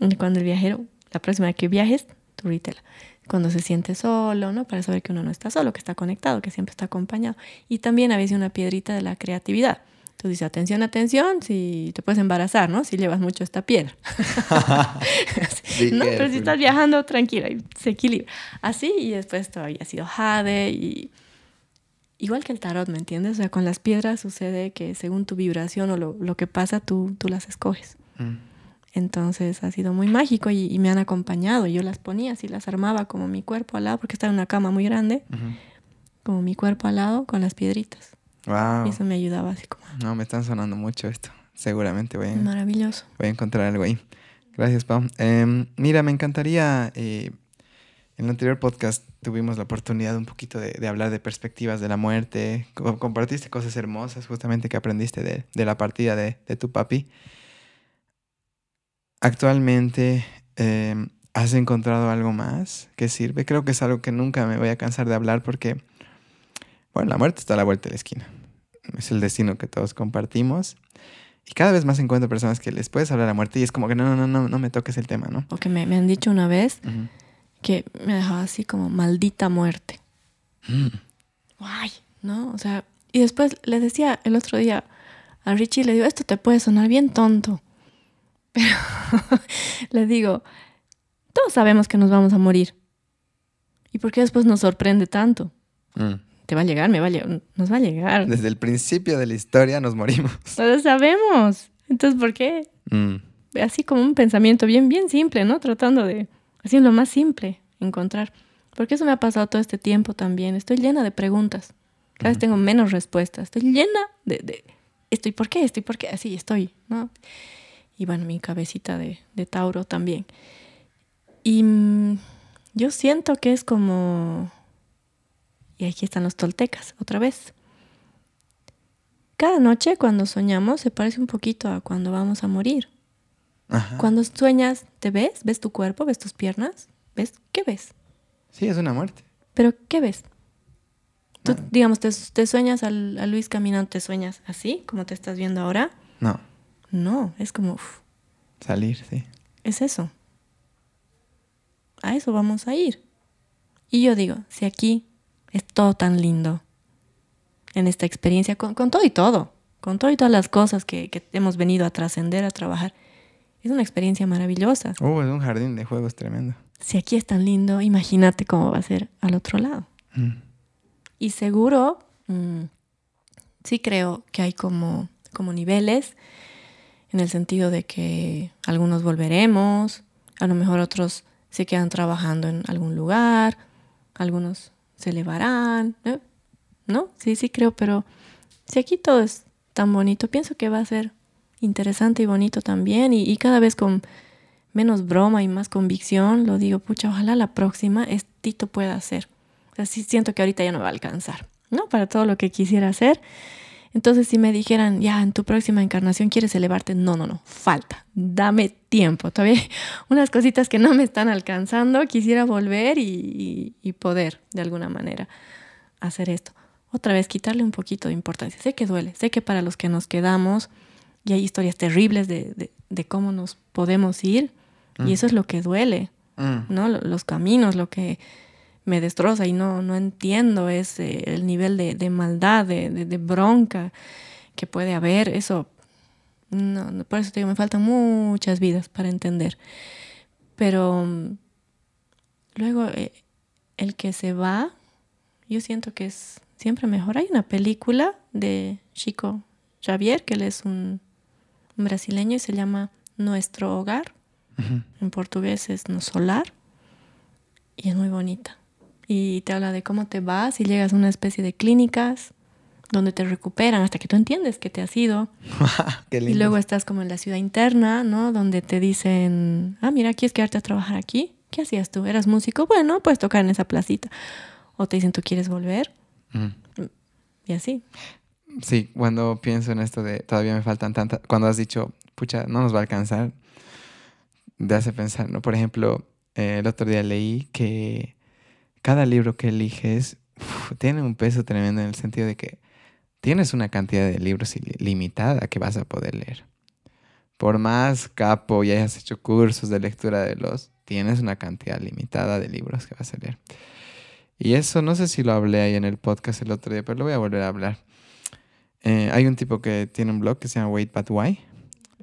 Y cuando el viajero, la próxima vez que viajes, turritela cuando se siente solo, ¿no? Para saber que uno no está solo, que está conectado, que siempre está acompañado. Y también a veces una piedrita de la creatividad. Entonces dice, atención, atención, si te puedes embarazar, ¿no? Si llevas mucho esta piedra. ¿No? Pero si estás viajando, tranquila, y se equilibra. Así, y después todavía ha sido jade y... Igual que el tarot, ¿me entiendes? O sea, con las piedras sucede que según tu vibración o lo, lo que pasa, tú, tú las escoges. Mm. Entonces ha sido muy mágico y, me han acompañado. Yo las ponía así, las armaba como mi cuerpo al lado, porque estaba en una cama muy grande, como mi cuerpo al lado con las piedritas. Wow. Y eso me ayudaba así como. No, me están sonando mucho esto. Seguramente voy a, Maravilloso. voy a encontrar algo ahí. Gracias, Pau. Em, mira, me encantaría. Eh, en el anterior podcast tuvimos la oportunidad un poquito de, hablar de perspectivas de la muerte. Compartiste cosas hermosas justamente que aprendiste de, la partida de, tu papi. Actualmente, em, ¿has encontrado algo más que sirve? Creo que es algo que nunca me voy a cansar de hablar porque, bueno, la muerte está a la vuelta de la esquina. Es el destino que todos compartimos. Y cada vez más encuentro personas que les puedes hablar de la muerte y es como que no, no, no, no, no me toques el tema, ¿no? O que me, han dicho una vez que me dejaba así como maldita muerte. Mm. Ay, ¿no? O sea, y después le decía el otro día a Richie, le digo, esto te puede sonar bien tonto. Pero le digo, todos sabemos que nos vamos a morir. ¿Y por qué después nos sorprende tanto? Mm. Te va a llegar, me va a llegar, nos va a llegar. Desde el principio de la historia nos morimos. Todos sabemos. Entonces, ¿por qué? Mm. Así como un pensamiento bien, bien simple, ¿no? Tratando de haciendo lo más simple, encontrar. Porque eso me ha pasado todo este tiempo también. Estoy llena de preguntas. Cada vez tengo menos respuestas. Estoy llena de, de estoy por qué, estoy por qué, así estoy, ¿no? Y bueno, mi cabecita de, de Tauro también. Y mm, yo siento que es como... Y aquí están los toltecas, otra vez. Cada noche cuando soñamos se parece un poquito a cuando vamos a morir. Cuando sueñas, ¿te ves? ¿Ves tu cuerpo? ¿Ves tus piernas? ¿Ves? ¿Qué ves? Sí, es una muerte. ¿Pero qué ves? Tú, digamos, te, sueñas a Luis caminando, ¿te sueñas así, como te estás viendo ahora? No. No, es como... Salir, sí. Es eso. A eso vamos a ir. Y yo digo, si aquí es todo tan lindo, en esta experiencia, con, todo y todo, con todo y todas las cosas que, que hemos venido a trascender, a trabajar, es una experiencia maravillosa. Oh, es un jardín de juegos tremendo. Si aquí es tan lindo, imagínate cómo va a ser al otro lado. Mm. Y seguro, mm, sí creo que hay como, como niveles, en el sentido de que algunos volveremos, a lo mejor otros se quedan trabajando en algún lugar, algunos se elevarán, ¿no? ¿no? Sí, sí creo, pero si aquí todo es tan bonito, pienso que va a ser interesante y bonito también y, cada vez con menos broma y más convicción, lo digo, pucha, ojalá la próxima Tito pueda hacer. O sea, sí siento que ahorita ya no va a alcanzar, ¿no? Para todo lo que quisiera hacer. Entonces, si me dijeran, ya, en tu próxima encarnación quieres elevarte, no, no, no, falta, dame tiempo. Todavía unas cositas que no me están alcanzando, quisiera volver y, y poder, de alguna manera, hacer esto. Otra vez, quitarle un poquito de importancia. Sé que duele, sé que para los que nos quedamos, y hay historias terribles de, cómo nos podemos ir y mm. eso es lo que duele, mm. ¿no? Los caminos, lo que me destroza y no, no entiendo es eh, el nivel de, maldad, de, bronca que puede haber, eso, no, por eso te digo, me faltan muchas vidas para entender. Pero mm, luego eh, el que se va, yo siento que es siempre mejor. Hay una película de Chico Javier, que él es un brasileño y se llama Nuestro Hogar. En portugués es No Solar. Y es muy bonita. Y te habla de cómo te vas y llegas a una especie de clínicas donde te recuperan hasta que tú entiendes que te has ido. y luego estás como en la ciudad interna, ¿no? Donde te dicen, ah, mira, ¿quieres quedarte a trabajar aquí? ¿Qué hacías tú? ¿Eras músico? Bueno, puedes tocar en esa placita. O te dicen, ¿tú quieres volver? Y así. Sí, cuando pienso en esto de todavía me faltan tantas, cuando has dicho, pucha, no nos va a alcanzar, te hace pensar, ¿no? Por ejemplo, eh, el otro día leí que cada libro que eliges tiene un peso tremendo en el sentido de que tienes una cantidad de libros limitada que vas a poder leer. Por más capo y hayas hecho cursos de lectura de los, tienes una cantidad limitada de libros que vas a leer. Y eso no sé si lo hablé ahí en el podcast el otro día, pero lo voy a volver a hablar. Eh, hay un tipo que tiene un blog que se llama Wait But Why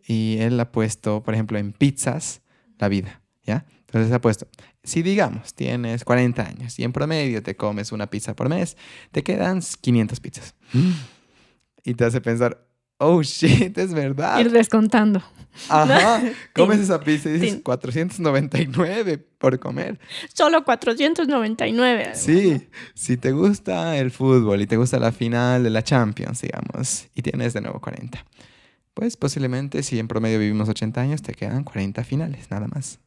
y él ha puesto, por ejemplo, en pizzas la vida, ¿ya? Entonces ha puesto, si digamos tienes 40 años y en promedio te comes una pizza por mes, te quedan 500 pizzas. Y te hace pensar, Oh shit, es verdad. Ir descontando. Ajá. Comes esa pizza y dices 499 por comer. Solo 499. Sí, si te gusta el fútbol y te gusta la final de la Champions, digamos, y tienes de nuevo 40, pues posiblemente si en promedio vivimos 80 años, te quedan 40 finales, nada más.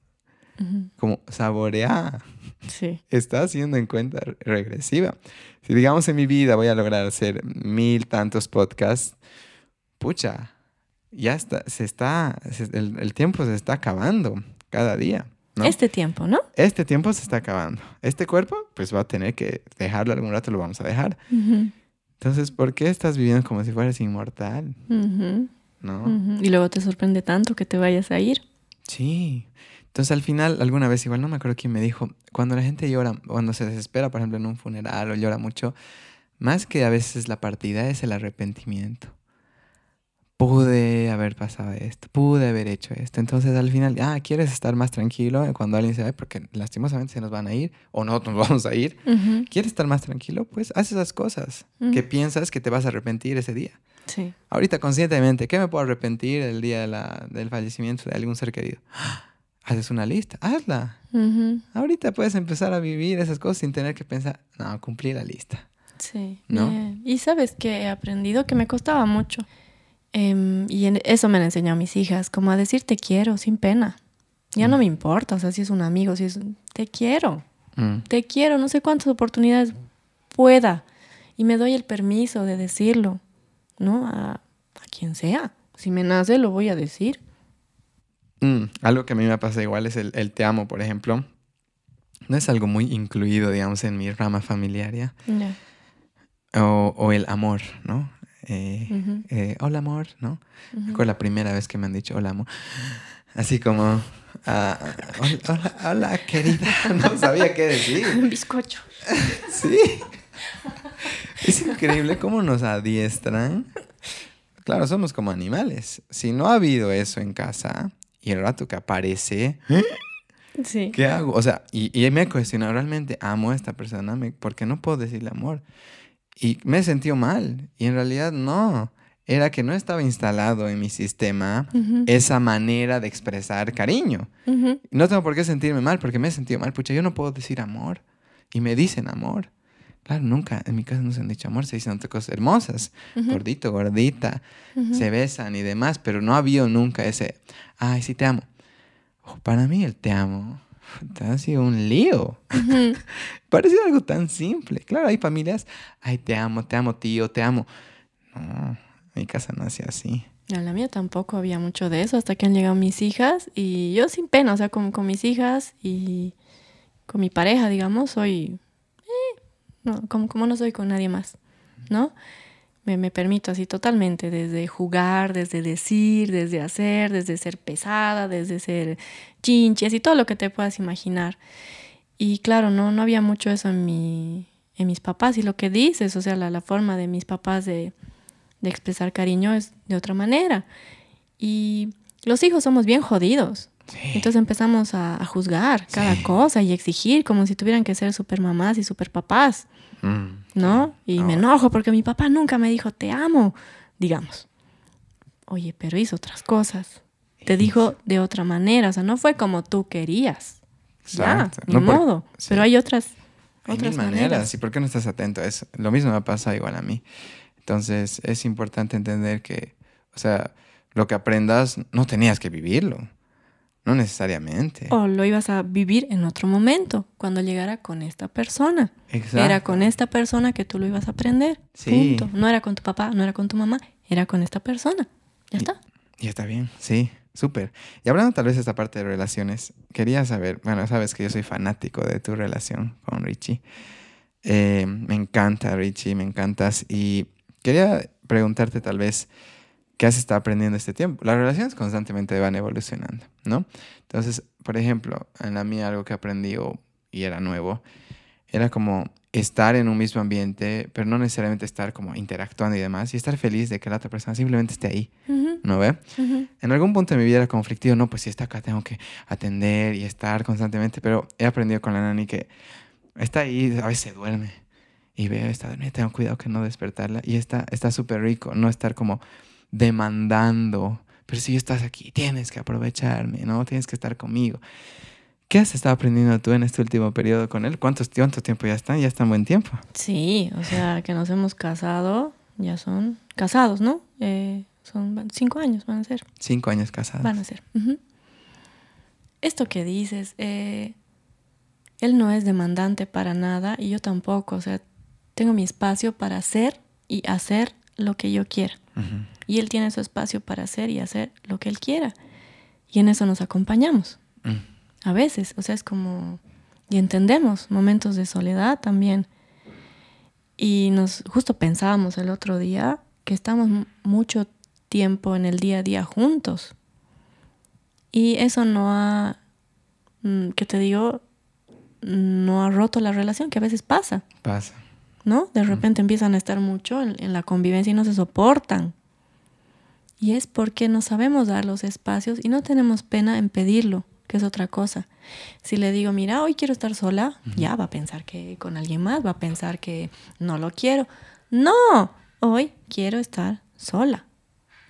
Como saborea. Sí. Está haciendo en cuenta regresiva. Si digamos en mi vida voy a lograr hacer mil tantos podcasts, pucha, ya está, se está, el, tiempo se está acabando cada día. ¿no? Este tiempo, ¿no? Este tiempo se está acabando. Este cuerpo, pues va a tener que dejarlo algún rato, lo vamos a dejar. Entonces, ¿por qué estás viviendo como si fueras inmortal? ¿No? Y luego te sorprende tanto que te vayas a ir. Sí. Entonces, al final, alguna vez, igual no me acuerdo quién me dijo, cuando la gente llora, cuando se desespera, por ejemplo, en un funeral o llora mucho, más que a veces la partida es el arrepentimiento pude haber pasado esto, pude haber hecho esto. Entonces al final, ah, ¿quieres estar más tranquilo cuando alguien se va? Porque lastimosamente se nos van a ir o no nos vamos a ir. ¿Quieres estar más tranquilo? Pues haz esas cosas que piensas que te vas a arrepentir ese día. Sí. Ahorita conscientemente, ¿qué me puedo arrepentir el día del fallecimiento de algún ser querido? Haces una lista, hazla. Ahorita puedes empezar a vivir esas cosas sin tener que pensar, no, cumplí la lista. Sí. ¿No? Y sabes que he aprendido que me costaba mucho Em, y eso me lo enseñó a mis hijas, como a decir te quiero sin pena. Ya no mm. me importa, o sea, si es un amigo, si es te quiero, mm. te quiero, no sé cuántas oportunidades pueda. Y me doy el permiso de decirlo, ¿no? A, a quien sea. Si me nace, lo voy a decir. Mm, algo que a mí me pasa igual es el, el, te amo, por ejemplo. No es algo muy incluido, digamos, en mi rama familiar, ¿ya? O, o, el amor, ¿no? Eh, eh, hola amor, ¿no? Fue la primera vez que me han dicho hola amor. Así como, ah, hola, hola, querida. No sabía qué decir. Un bizcocho. sí. Es increíble cómo nos adiestran. Claro, somos como animales. Si no ha habido eso en casa y el rato que aparece, sí. ¿qué hago? O sea, y, y me he cuestionado, ¿realmente amo a esta persona? ¿Por qué no puedo decirle amor? Y me he sentido mal. Y en realidad no. Era que no estaba instalado en mi sistema esa manera de expresar cariño. No tengo por qué sentirme mal porque me he sentido mal. Pucha, yo no puedo decir amor. Y me dicen amor. Claro, nunca en mi casa no se han dicho amor, se dicen otras cosas hermosas. Gordito, gordita. Se besan y demás. Pero no ha habido nunca ese, ay, sí te amo. para mí el te amo ha sido un lío. Parecía algo tan simple. Claro, hay familias, ay, te amo, te amo, tío, te amo. No, mi casa no hacía así. En la mía tampoco había mucho de eso hasta que han llegado mis hijas y yo sin pena, o sea, con, con mis hijas y con mi pareja, digamos, soy, eh, no, como, como no soy con nadie más, ¿no? Me, permito así totalmente, desde jugar, desde decir, desde hacer, desde ser pesada, desde ser chinches y todo lo que te puedas imaginar. Y claro, no, no había mucho eso en, mi, en mis papás y lo que dices, o sea, la, la forma de mis papás de, de expresar cariño es de otra manera. Y los hijos somos bien jodidos. Entonces empezamos a, juzgar cada cosa y exigir como si tuvieran que ser super mamás y super papás. Mm. ¿No? Y me enojo porque mi papá nunca me dijo, te amo, digamos. Oye, pero hizo otras cosas. Te dijo de otra manera, o sea, no fue como tú querías. Ya, ni modo. Pero hay otras, otras maneras. ¿Y por qué no estás atento a eso? Lo mismo me pasa igual a mí. Entonces, es importante entender que, o sea, lo que aprendas no tenías que vivirlo. No necesariamente. O lo ibas a vivir en otro momento, cuando llegara con esta persona. Exacto. Era con esta persona que tú lo ibas a aprender. Sí. Punto. No era con tu papá, no era con tu mamá, era con esta persona. Ya está. Y está bien, sí, súper. Y hablando tal vez de esta parte de relaciones, quería saber, bueno, sabes que yo soy fanático de tu relación con Richie. Eh, me encanta Richie, me encantas. Y quería preguntarte tal vez, ¿qué has estado aprendiendo este tiempo? Las relaciones constantemente van evolucionando, ¿no? Entonces, por ejemplo, en la mía algo que aprendí y era nuevo, era como estar en un mismo ambiente, pero no necesariamente estar como interactuando y demás, y estar feliz de que la otra persona simplemente esté ahí, ¿no ve? En algún punto de mi vida era conflictivo, no, pues si está acá tengo que atender y estar constantemente, pero he aprendido con la nani que está ahí, a veces se duerme, y veo, está dormida, tengo cuidado que no despertarla, y está súper rico, no estar como demandando, pero si estás aquí, tienes que aprovecharme, ¿no? Tienes que estar conmigo. ¿Qué has estado aprendiendo tú en este último periodo con él? ¿Cuántos, ¿Cuánto tiempo ya están? Ya están buen tiempo. Sí, o sea, que nos hemos casado, ya son casados, ¿no? Eh, son cinco años, van a ser. Cinco años casados. Van a ser. Esto que dices, eh, él no es demandante para nada y yo tampoco, o sea, tengo mi espacio para hacer y hacer lo que yo quiera. Y él tiene su espacio para hacer y hacer lo que él quiera. Y en eso nos acompañamos. Mm. A veces, o sea, es como... Y entendemos momentos de soledad también. Y nos justo pensábamos el otro día que estamos mucho tiempo en el día a día juntos. Y eso no ha, mm, ¿qué te digo? No ha roto la relación, que a veces pasa. Pasa. ¿No? De repente empiezan a estar mucho en, la convivencia y no se soportan. Y es porque no sabemos dar los espacios y no tenemos pena en pedirlo que es otra cosa. Si le digo, mira, hoy quiero estar sola, ya va a pensar que con alguien más, va a pensar que no lo quiero. No, hoy quiero estar sola.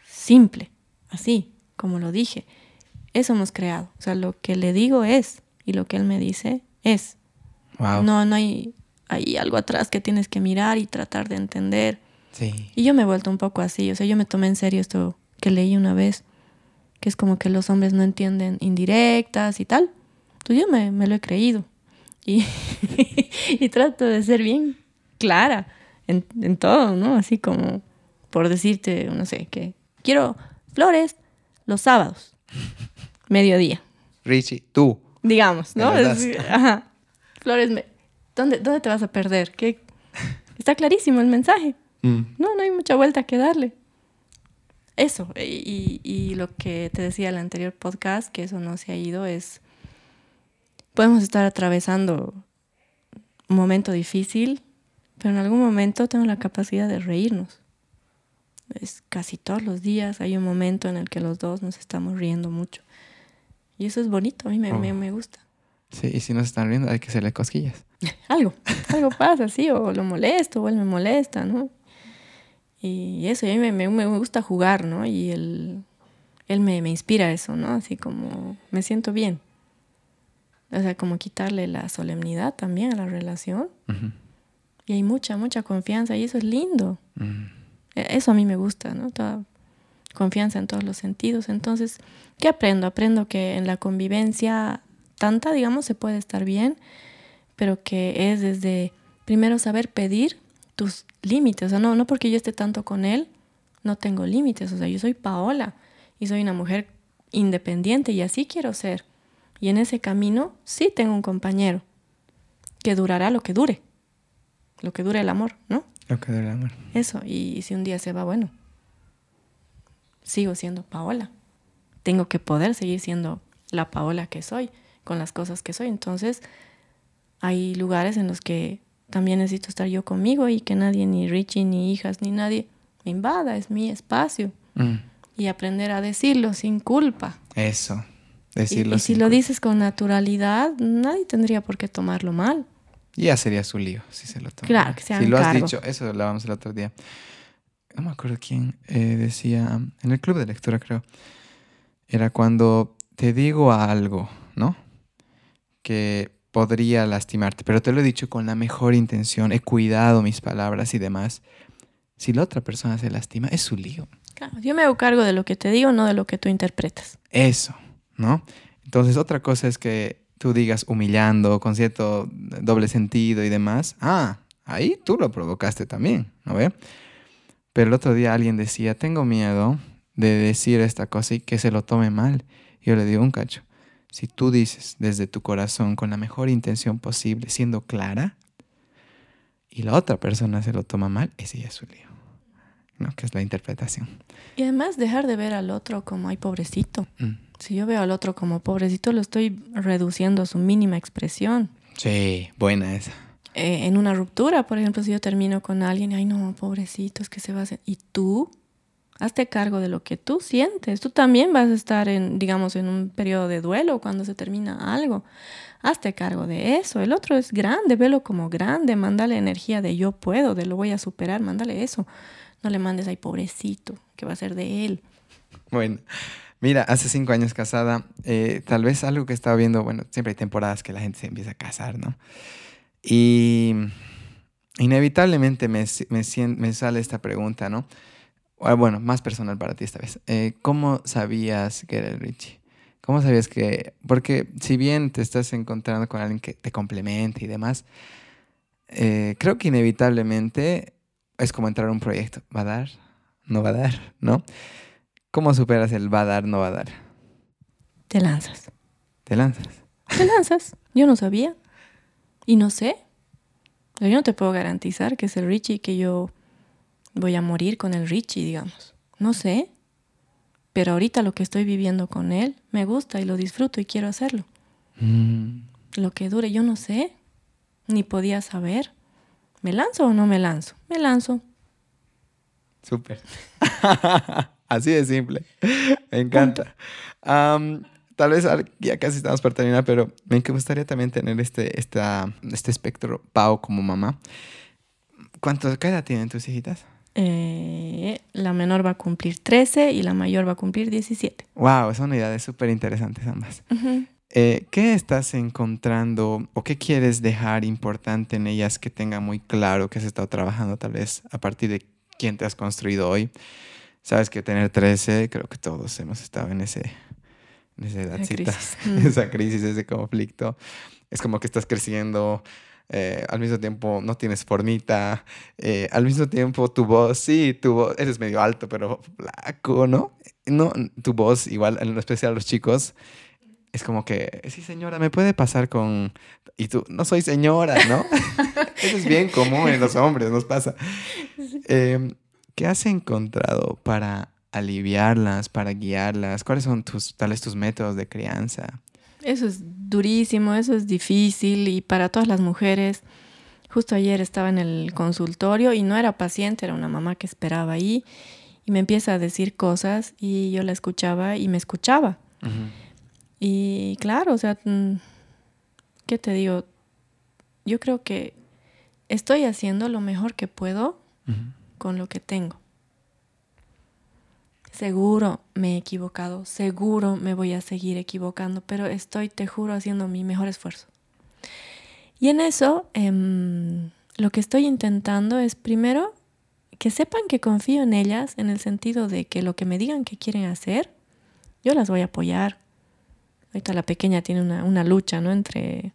Simple, así, como lo dije. Eso hemos creado. O sea, lo que le digo es y lo que él me dice es. No, no hay, hay algo atrás que tienes que mirar y tratar de entender. Sí. Y yo me he vuelto un poco así. O sea, yo me tomé en serio esto que leí una vez que es como que los hombres no entienden indirectas y tal. Entonces yo me, lo he creído y, y, trato de ser bien clara en, en, todo, ¿no? Así como por decirte, no sé, que quiero flores los sábados, mediodía. Richie, tú. Digamos, ¿no? ajá. Flores, ¿dónde, ¿dónde te vas a perder? ¿Qué? Está clarísimo el mensaje. Mm. No, no hay mucha vuelta que darle eso, y, lo que te decía en el anterior podcast, que eso no se ha ido, es, podemos estar atravesando un momento difícil, pero en algún momento tengo la capacidad de reírnos. Es casi todos los días hay un momento en el que los dos nos estamos riendo mucho. Y eso es bonito, a mí me, me, oh. me gusta. Sí, y si nos están riendo hay que hacerle cosquillas. algo, algo pasa, sí, o lo molesto, o él me molesta, ¿no? Y eso, y a mí me, me, gusta jugar, ¿no? Y él, él me, me, inspira eso, ¿no? Así como me siento bien. O sea, como quitarle la solemnidad también a la relación. Y hay mucha, mucha confianza y eso es lindo. E, eso a mí me gusta, ¿no? Toda confianza en todos los sentidos. Entonces, ¿qué aprendo? Aprendo que en la convivencia tanta, digamos, se puede estar bien, pero que es desde primero saber pedir tus límites. O sea, no, no porque yo esté tanto con él, no tengo límites. O sea, yo soy Paola y soy una mujer independiente y así quiero ser. Y en ese camino sí tengo un compañero que durará lo que dure. Lo que dure el amor, ¿no? Lo que dure el amor. Eso, y, si un día se va, bueno, sigo siendo Paola. Tengo que poder seguir siendo la Paola que soy, con las cosas que soy. Entonces, hay lugares en los que también necesito estar yo conmigo y que nadie, ni Richie, ni hijas, ni nadie me invada, es mi espacio. Mm. Y aprender a decirlo sin culpa. Eso, decirlo. Y, y si lo dices con naturalidad, nadie tendría por qué tomarlo mal. Ya sería su lío si se lo toma. Claro, que Si lo has dicho, eso lo hablábamos el otro día. No me acuerdo quién eh, decía, en el club de lectura creo, era cuando te digo algo, ¿no? Que podría lastimarte, pero te lo he dicho con la mejor intención, he cuidado mis palabras y demás. Si la otra persona se lastima, es su lío. Claro, yo me hago cargo de lo que te digo, no de lo que tú interpretas. Eso, ¿no? Entonces, otra cosa es que tú digas humillando, con cierto doble sentido y demás. Ah, ahí tú lo provocaste también, ¿no ve? Pero el otro día alguien decía, tengo miedo de decir esta cosa y que se lo tome mal. yo le digo un cacho. Si tú dices desde tu corazón con la mejor intención posible, siendo clara, y la otra persona se lo toma mal, ese ya es su lío. ¿no? Que es la interpretación. Y además dejar de ver al otro como, ay, pobrecito. Mm. Si yo veo al otro como pobrecito, lo estoy reduciendo a su mínima expresión. Sí, buena esa. Eh, en una ruptura, por ejemplo, si yo termino con alguien, ay, no, pobrecito, es que se va a hacer. ¿Y tú? Hazte cargo de lo que tú sientes. Tú también vas a estar en, digamos, en un periodo de duelo cuando se termina algo. Hazte cargo de eso. El otro es grande, velo como grande, mándale energía de yo puedo, de lo voy a superar, mándale eso. no le mandes ahí pobrecito, que va a ser de él. Bueno, mira, hace cinco años casada, eh, tal vez algo que estaba viendo, bueno, siempre hay temporadas que la gente se empieza a casar, ¿no? Y inevitablemente me, me, sale esta pregunta, ¿no? Ah, bueno, más personal para ti esta vez. Eh, ¿Cómo sabías que era el Richie? ¿Cómo sabías que.? Porque si bien te estás encontrando con alguien que te complemente y demás, eh, creo que inevitablemente es como entrar a un proyecto. ¿Va a dar? ¿No va a dar? ¿No? ¿Cómo superas el va a dar, no va a dar? Te lanzas. ¿Te lanzas? Te lanzas. Yo no sabía. Y no sé. Yo no te puedo garantizar que es el Richie que yo voy a morir con el Richie, digamos. No sé. Pero ahorita lo que estoy viviendo con él me gusta y lo disfruto y quiero hacerlo. Mm. Lo que dure, yo no sé. Ni podía saber. ¿Me lanzo o no me lanzo? Me lanzo. Súper. Así de simple. Me encanta. tal vez ya casi estamos por terminar, pero me gustaría también tener este, esta, este espectro Pau como mamá. ¿Cuántos, ¿Qué edad tienen tus hijitas? Eh, la menor va a cumplir 13 y la mayor va a cumplir 17. Wow, son unidades súper interesantes ambas. Eh, ¿Qué estás encontrando o qué quieres dejar importante en ellas que tenga muy claro que has estado trabajando tal vez a partir de quién te has construido hoy? Sabes que tener 13, creo que todos hemos estado en ese, en esa edadcita, esa crisis, ese conflicto. Es como que estás creciendo, eh, al mismo tiempo no tienes formita, eh, al mismo tiempo tu voz, sí, tu voz, eres medio alto, pero flaco, ¿no? No, tu voz, igual, en especial los chicos, es como que, sí, señora, me puede pasar con... Y tú, no soy señora, ¿no? Eso es bien común en los hombres, nos pasa. Em, ¿Qué has encontrado para aliviarlas, para guiarlas? ¿Cuáles son tus, tales tus métodos de crianza? Eso es durísimo, eso es difícil y para todas las mujeres. Justo ayer estaba en el consultorio y no era paciente, era una mamá que esperaba ahí y me empieza a decir cosas y yo la escuchaba y me escuchaba. Y claro, o sea, mm, ¿qué te digo? Yo creo que estoy haciendo lo mejor que puedo con lo que tengo. Seguro me he equivocado, seguro me voy a seguir equivocando, pero estoy, te juro, haciendo mi mejor esfuerzo. Y en eso, em, lo que estoy intentando es primero que sepan que confío en ellas en el sentido de que lo que me digan que quieren hacer, yo las voy a apoyar, Ahorita la pequeña tiene una, una lucha, ¿no? Entre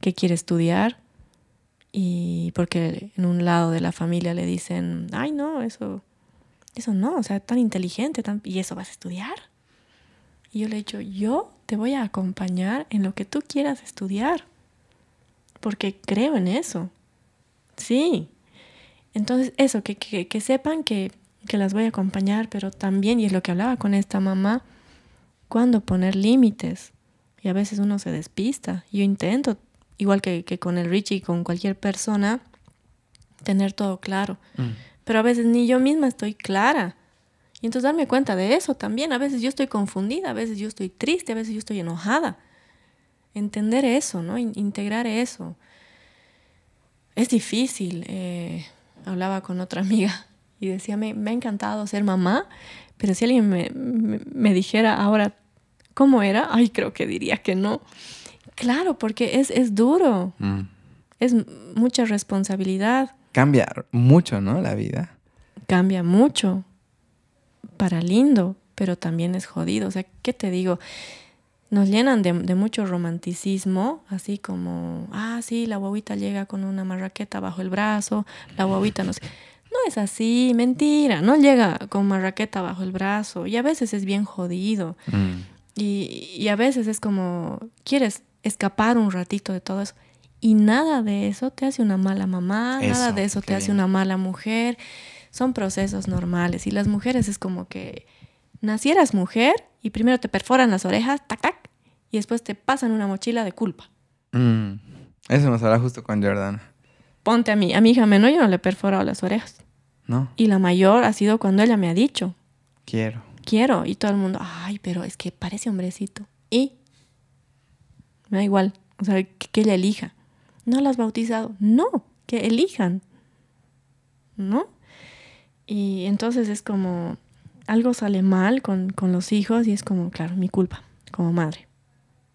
qué quiere estudiar y porque en un lado de la familia le dicen, ay, no, eso, eso no, o sea, tan inteligente, y eso vas a estudiar. Y yo le he dicho, yo te voy a acompañar en lo que tú quieras estudiar, porque creo en eso. Sí. Entonces, eso, que, que, que sepan que, que las voy a acompañar, pero también, y es lo que hablaba con esta mamá, cuando poner límites. Y a veces uno se despista. Yo intento, igual que, con el Richie y con cualquier persona, tener todo claro. Mm. Pero a veces ni yo misma estoy clara. Y entonces darme cuenta de eso también. A veces yo estoy confundida, a veces yo estoy triste, a veces yo estoy enojada. Entender eso, ¿no? integrar eso. Es difícil. Eh, hablaba con otra amiga y decía, me, me, ha encantado ser mamá, pero si alguien me, me dijera ahora ¿Cómo era? Ay, creo que diría que no. Claro, porque es, es duro. Mm. Es mucha responsabilidad. Cambia mucho, ¿no? La vida. Cambia mucho. Para lindo, pero también es jodido. O sea, ¿qué te digo? Nos llenan de, mucho romanticismo, así como, ah, sí, la guaguita llega con una marraqueta bajo el brazo, la guaguita no sé. No es así, mentira, no llega con marraqueta bajo el brazo y a veces es bien jodido. Mm. Y, a veces es como, quieres escapar un ratito de todo eso. Y nada de eso te hace una mala mamá, nada de eso te hace una mala mujer. Son procesos normales. Y las mujeres es como que nacieras mujer y primero te perforan las orejas, tac, tac, y después te pasan una mochila de culpa. Mm, eso nos hará justo con Jordana. Ponte a mí, a mi hija menor yo no le he perforado las orejas. No. Y la mayor ha sido cuando ella me ha dicho. Quiero quiero. Y todo el mundo, ay, pero es que parece hombrecito. Y me da igual, o sea, que, ella elija. ¿No la has bautizado? No, que elijan. ¿No? Y entonces es como, algo sale mal con, con los hijos y es como, claro, mi culpa como madre.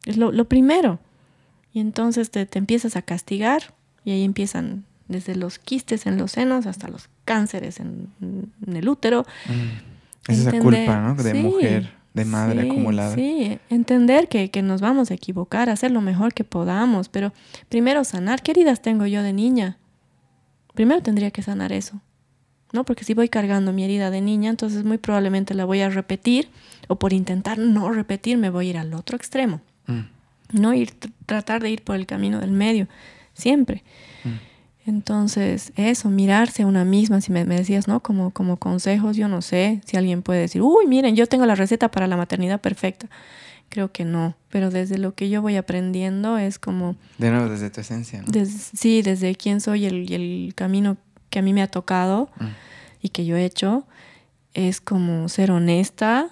Es lo, lo primero. Y entonces te, te, empiezas a castigar y ahí empiezan desde los quistes en los senos hasta los cánceres en, en el útero. Mm. Es esa culpa, ¿no? De mujer, de madre sí, acumulada. Sí, entender que, que, nos vamos a equivocar, hacer lo mejor que podamos, pero primero sanar. ¿Qué heridas tengo yo de niña? Primero tendría que sanar eso. ¿no? Porque si voy cargando mi herida de niña, entonces muy probablemente la voy a repetir o por intentar no repetir me voy a ir al otro extremo. Mm. No ir, tratar de ir por el camino del medio, siempre. Mm. Entonces, eso, mirarse a una misma, si me, me, decías, ¿no? Como, como consejos, yo no sé si alguien puede decir, uy, miren, yo tengo la receta para la maternidad perfecta. Creo que no, pero desde lo que yo voy aprendiendo es como... De nuevo, desde tu esencia, ¿no? Sí, desde quién soy y el, el camino que a mí me ha tocado mm. y que yo he hecho, es como ser honesta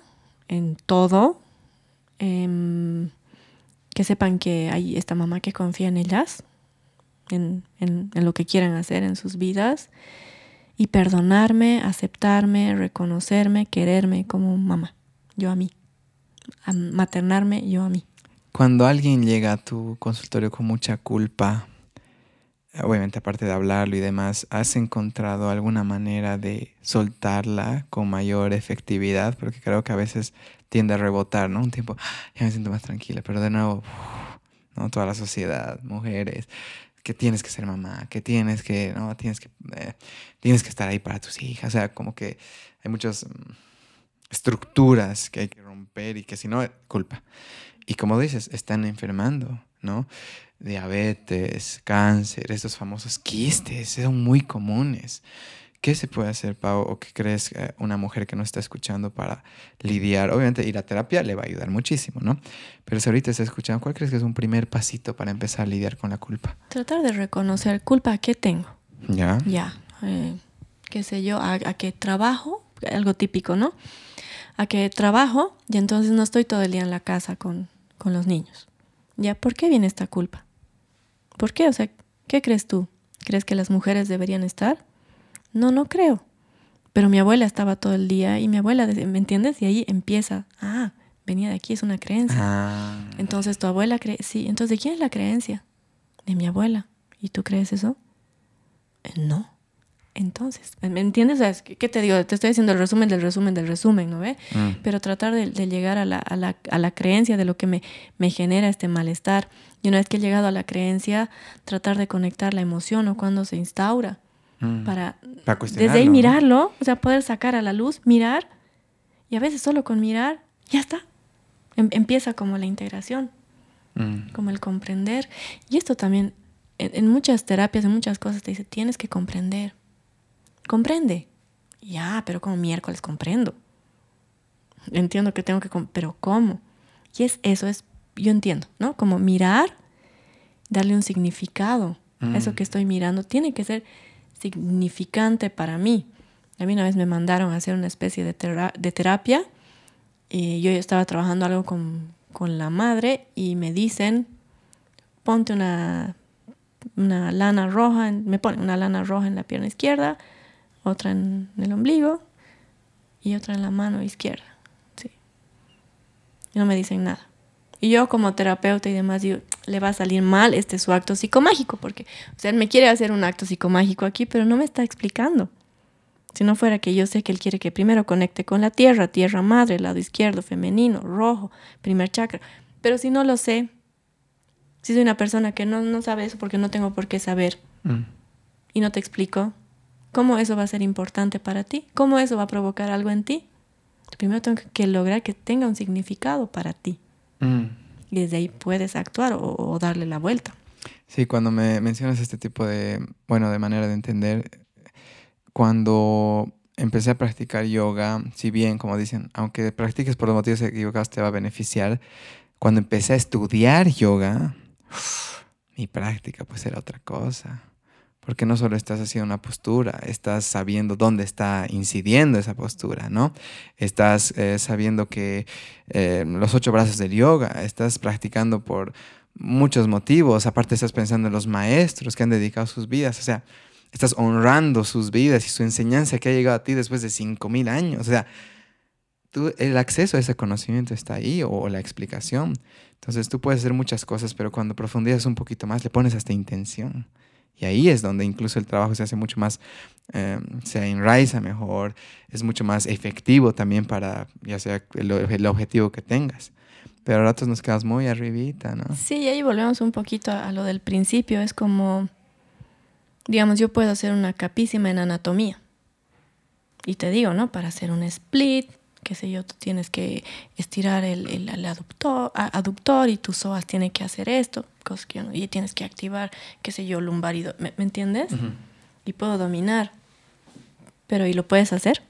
en todo, eh, que sepan que hay esta mamá que confía en ellas, en, en, en, lo que quieran hacer en sus vidas, y perdonarme, aceptarme, reconocerme, quererme como mamá, yo a mí, a maternarme yo a mí. Cuando alguien llega a tu consultorio con mucha culpa, obviamente aparte de hablarlo y demás, ¿has encontrado alguna manera de soltarla con mayor efectividad? Porque creo que a veces tiende a rebotar, ¿no? Un tiempo, ah, ya me siento más tranquila, pero de nuevo, ¿no? Toda la sociedad, mujeres, que tienes que ser mamá, que tienes que, ¿no? Tienes que, eh, tienes que estar ahí para tus hijas, o sea, como que hay muchas mm, estructuras que hay que romper y que si no, culpa. Y como dices, están enfermando, ¿no? diabetes, cáncer, esos famosos quistes, son muy comunes. ¿Qué se puede hacer, Pau, o qué crees eh, una mujer que no está escuchando para lidiar? Obviamente ir a terapia le va a ayudar muchísimo, ¿no? Pero si ahorita está escuchando, ¿cuál crees que es un primer pasito para empezar a lidiar con la culpa? Tratar de reconocer culpa que tengo. Ya. Ya. Eh, qué sé yo, a, a qué trabajo, algo típico, ¿no? A qué trabajo y entonces no estoy todo el día en la casa con, con los niños. ¿Ya? ¿Por qué viene esta culpa? ¿Por qué? O sea, ¿qué crees tú? ¿Crees que las mujeres deberían estar? No, no creo. Pero mi abuela estaba todo el día y mi abuela, ¿me entiendes? Y ahí empieza, ah, venía de aquí, es una creencia. Ah. Entonces tu abuela cree, sí, entonces ¿de quién es la creencia? De mi abuela. ¿Y tú crees eso? No. Entonces, ¿me entiendes? O sea, ¿Qué te digo? Te estoy diciendo el resumen del resumen del resumen, ¿no ve? Mm. Pero tratar de, de llegar a la, a, la, a la, creencia de lo que me, me genera este malestar. Y una vez que he llegado a la creencia, tratar de conectar la emoción o cuando se instaura. Mm. Para, para desde ahí mirarlo, o sea, poder sacar a la luz, mirar. Y a veces solo con mirar, ya está. Em, empieza como la integración, mm. como el comprender. Y esto también, en, en muchas terapias, en muchas cosas, te dice, tienes que comprender comprende. Ya, pero como miércoles comprendo. Entiendo que tengo que, pero ¿cómo? Y es eso, es, yo entiendo, ¿no? Como mirar, darle un significado a eso mm. que estoy mirando, tiene que ser significante para mí. A mí una vez me mandaron a hacer una especie de, tera de terapia y yo estaba trabajando algo con, la madre y me dicen, ponte una, una lana roja, me ponen una lana roja en la pierna izquierda, otra en el ombligo y otra en la mano izquierda. Sí. Y no me dicen nada. Y yo como terapeuta y demás digo, le va a salir mal este su acto psicomágico, porque, o sea, él me quiere hacer un acto psicomágico aquí, pero no me está explicando. Si no fuera que yo sé que él quiere que primero conecte con la tierra, tierra madre, lado izquierdo, femenino, rojo, primer chakra. Pero si no lo sé, si soy una persona que no, no sabe eso porque no tengo por qué saber, mm. y no te explico, ¿Cómo eso va a ser importante para ti? ¿Cómo eso va a provocar algo en ti? Primero tengo que lograr que tenga un significado para ti. Mm. Y desde ahí puedes actuar o, o, darle la vuelta. Sí, cuando me mencionas este tipo de, bueno, de manera de entender, cuando empecé a practicar yoga, si bien, como dicen, aunque practiques por los motivos equivocados te va a beneficiar, cuando empecé a estudiar yoga, mi práctica pues era otra cosa porque no solo estás haciendo una postura, estás sabiendo dónde está incidiendo esa postura, ¿no? Estás eh, sabiendo que eh, los ocho brazos del yoga, estás practicando por muchos motivos, aparte estás pensando en los maestros que han dedicado sus vidas, o sea, estás honrando sus vidas y su enseñanza que ha llegado a ti después de 5.000 años. O sea, tú, el acceso a ese conocimiento está ahí o, la explicación. Entonces tú puedes hacer muchas cosas, pero cuando profundizas un poquito más, le pones hasta intención. Y ahí es donde incluso el trabajo se hace mucho más, em, se enraiza mejor, es mucho más efectivo también para, ya sea el, objetivo que tengas. Pero a ratos nos quedamos muy arribita, ¿no? Sí, y ahí volvemos un poquito a, lo del principio. Es como, digamos, yo puedo hacer una capísima en anatomía. Y te digo, ¿no? Para hacer un split, qué sé yo, tú tienes que estirar el, el, aductor, y tu psoas tiene que hacer esto, y tienes que activar, qué sé yo, lumbarido. ¿Me, entiendes? Y puedo dominar. Pero ¿y lo puedes hacer?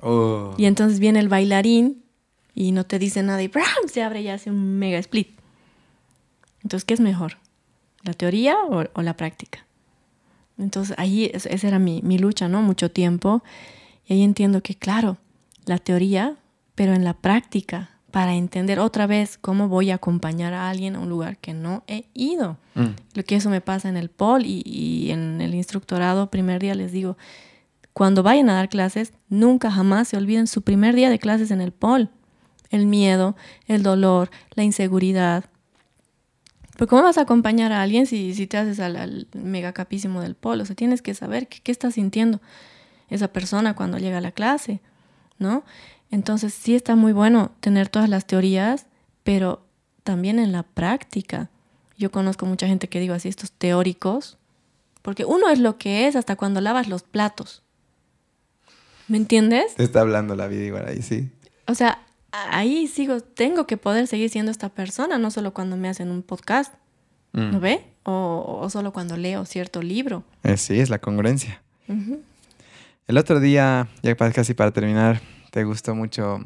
Oh. Y entonces viene el bailarín y no te dice nada y se abre y hace un mega split. Entonces, ¿qué es mejor? ¿La teoría o, la práctica? Entonces, ahí esa era mi, mi, lucha, ¿no? Mucho tiempo. Y ahí entiendo que, claro, la teoría, pero en la práctica, para entender otra vez cómo voy a acompañar a alguien a un lugar que no he ido. Mm. Lo que eso me pasa en el POL y, y en el instructorado, primer día les digo, cuando vayan a dar clases, nunca jamás se olviden su primer día de clases en el POL el miedo, el dolor, la inseguridad. Pero ¿cómo vas a acompañar a alguien si, si te haces al, mega capísimo del polo? O sea, tienes que saber qué, está sintiendo esa persona cuando llega a la clase, ¿no? Entonces sí está muy bueno tener todas las teorías, pero también en la práctica. Yo conozco mucha gente que digo así, estos teóricos, porque uno es lo que es hasta cuando lavas los platos. ¿Me entiendes? Te está hablando la vida igual ahí, sí. O sea, ahí sigo, tengo que poder seguir siendo esta persona, no solo cuando me hacen un podcast, ¿no mm. ve? O, solo cuando leo cierto libro. Eh, sí, es la congruencia. El otro día, ya casi para terminar, te gustó mucho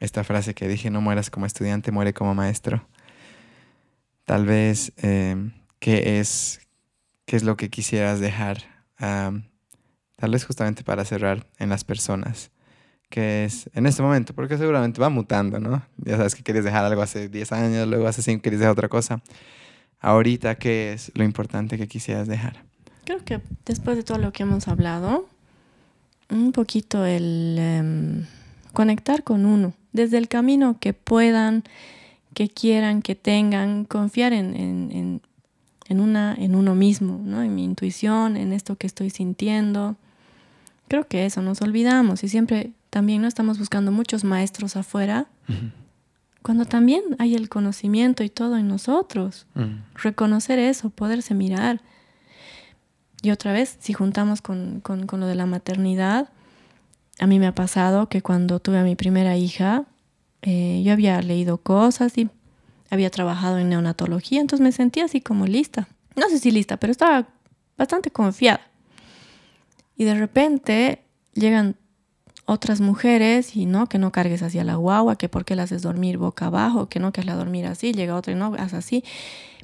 esta frase que dije, no mueras como estudiante, muere como maestro. Tal vez, em, ¿qué, es, ¿qué es lo que quisieras dejar? tal vez justamente para cerrar en las personas que es en este momento, porque seguramente va mutando, ¿no? Ya sabes que querías dejar algo hace 10 años, luego hace 5 querías dejar otra cosa. Ahorita, ¿qué es lo importante que quisieras dejar? Creo que después de todo lo que hemos hablado, un poquito el em, conectar con uno, desde el camino que puedan, que quieran, que tengan, confiar en, en, en, una, en uno mismo, ¿no? en mi intuición, en esto que estoy sintiendo. Creo que eso nos olvidamos y siempre también no estamos buscando muchos maestros afuera, cuando también hay el conocimiento y todo en nosotros. Reconocer eso, poderse mirar. Y otra vez, si juntamos con, lo de la maternidad, a mí me ha pasado que cuando tuve a mi primera hija, eh, yo había leído cosas y había trabajado en neonatología, entonces me sentía así como lista. No sé si lista, pero estaba bastante confiada. Y de repente llegan otras mujeres y no, que no cargues hacia la guagua, que por qué la haces dormir boca abajo, que no, que la dormir así, llega otra y no, haz así.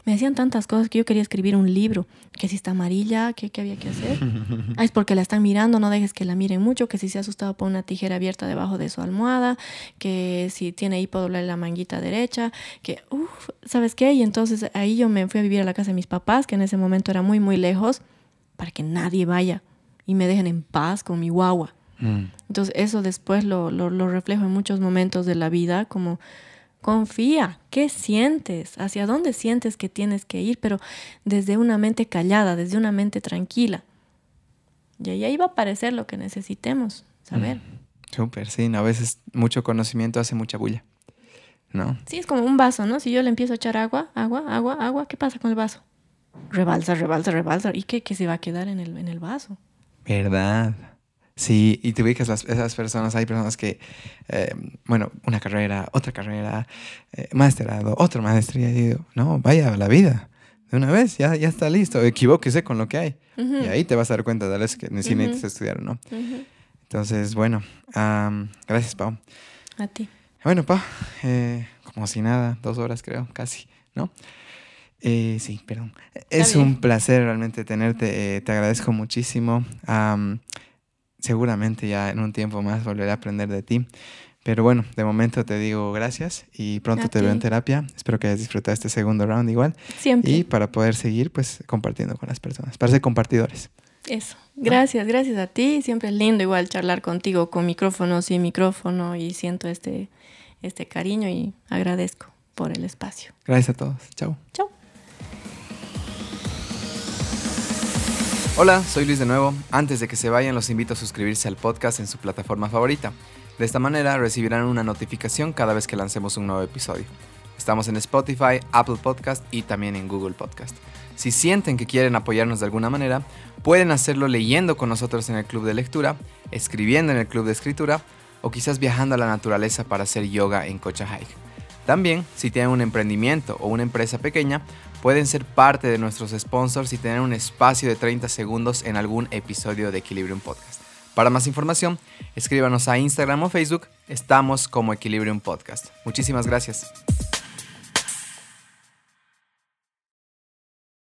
Me decían tantas cosas que yo quería escribir un libro, que si está amarilla, ¿qué, había que hacer? Ah, es porque la están mirando, no dejes que la miren mucho, que si se ha asustado por una tijera abierta debajo de su almohada, que si tiene hipo, la manguita derecha, que, uff, ¿sabes qué? Y entonces ahí yo me fui a vivir a la casa de mis papás, que en ese momento era muy, muy lejos, para que nadie vaya y me dejen en paz con mi guagua. Mm. Entonces eso después lo, lo, reflejo en muchos momentos de la vida, como confía, ¿qué sientes? ¿Hacia dónde sientes que tienes que ir? Pero desde una mente callada, desde una mente tranquila. Y ahí va a aparecer lo que necesitemos saber. Mm. Súper, sí, a veces mucho conocimiento hace mucha bulla, ¿no? Sí, es como un vaso, ¿no? Si yo le empiezo a echar agua, agua, agua, agua, ¿qué pasa con el vaso? Rebalsa, rebalsa, rebalsa. ¿Y qué, qué se va a quedar en el, en el vaso? ¿Verdad? Sí, y te ubicas las, esas personas, hay personas que, eh, bueno, una carrera, otra carrera, eh, masterado, otra maestría, y digo, no, vaya la vida, de una vez, ya, ya está listo, equivóquese con lo que hay. Y ahí te vas a dar cuenta de vez que si necesitas estudiar o no. Entonces, bueno, gracias, Pau. A ti. Bueno, Pau, eh, como si nada, dos horas creo, casi, ¿no? sí, perdón. Es un placer realmente tenerte, te agradezco muchísimo seguramente ya en un tiempo más volveré a aprender de ti. Pero bueno, de momento te digo gracias y pronto A te veo en terapia. Espero que hayas disfrutado este segundo round igual. Siempre. Y para poder seguir, pues, compartiendo con las personas, para ser compartidores. Eso. Gracias, gracias a ti. Siempre es lindo igual charlar contigo con micrófono, sin micrófono y siento este, este cariño y agradezco por el espacio. Gracias a todos. Chao. Chao. Hola, soy Luis de nuevo. Antes de que se vayan, los invito a suscribirse al podcast en su plataforma favorita. De esta manera recibirán una notificación cada vez que lancemos un nuevo episodio. Estamos en Spotify, Apple Podcast y también en Google Podcast. Si sienten que quieren apoyarnos de alguna manera, pueden hacerlo leyendo con nosotros en el club de lectura, escribiendo en el club de escritura o quizás viajando a la naturaleza para hacer yoga en Cocha Hike. También, si tienen un emprendimiento o una empresa pequeña, pueden ser parte de nuestros sponsors y tener un espacio de 30 segundos en algún episodio de Equilibrium Podcast. Para más información, escríbanos a Instagram o Facebook. Estamos como Equilibrium Podcast. Muchísimas gracias.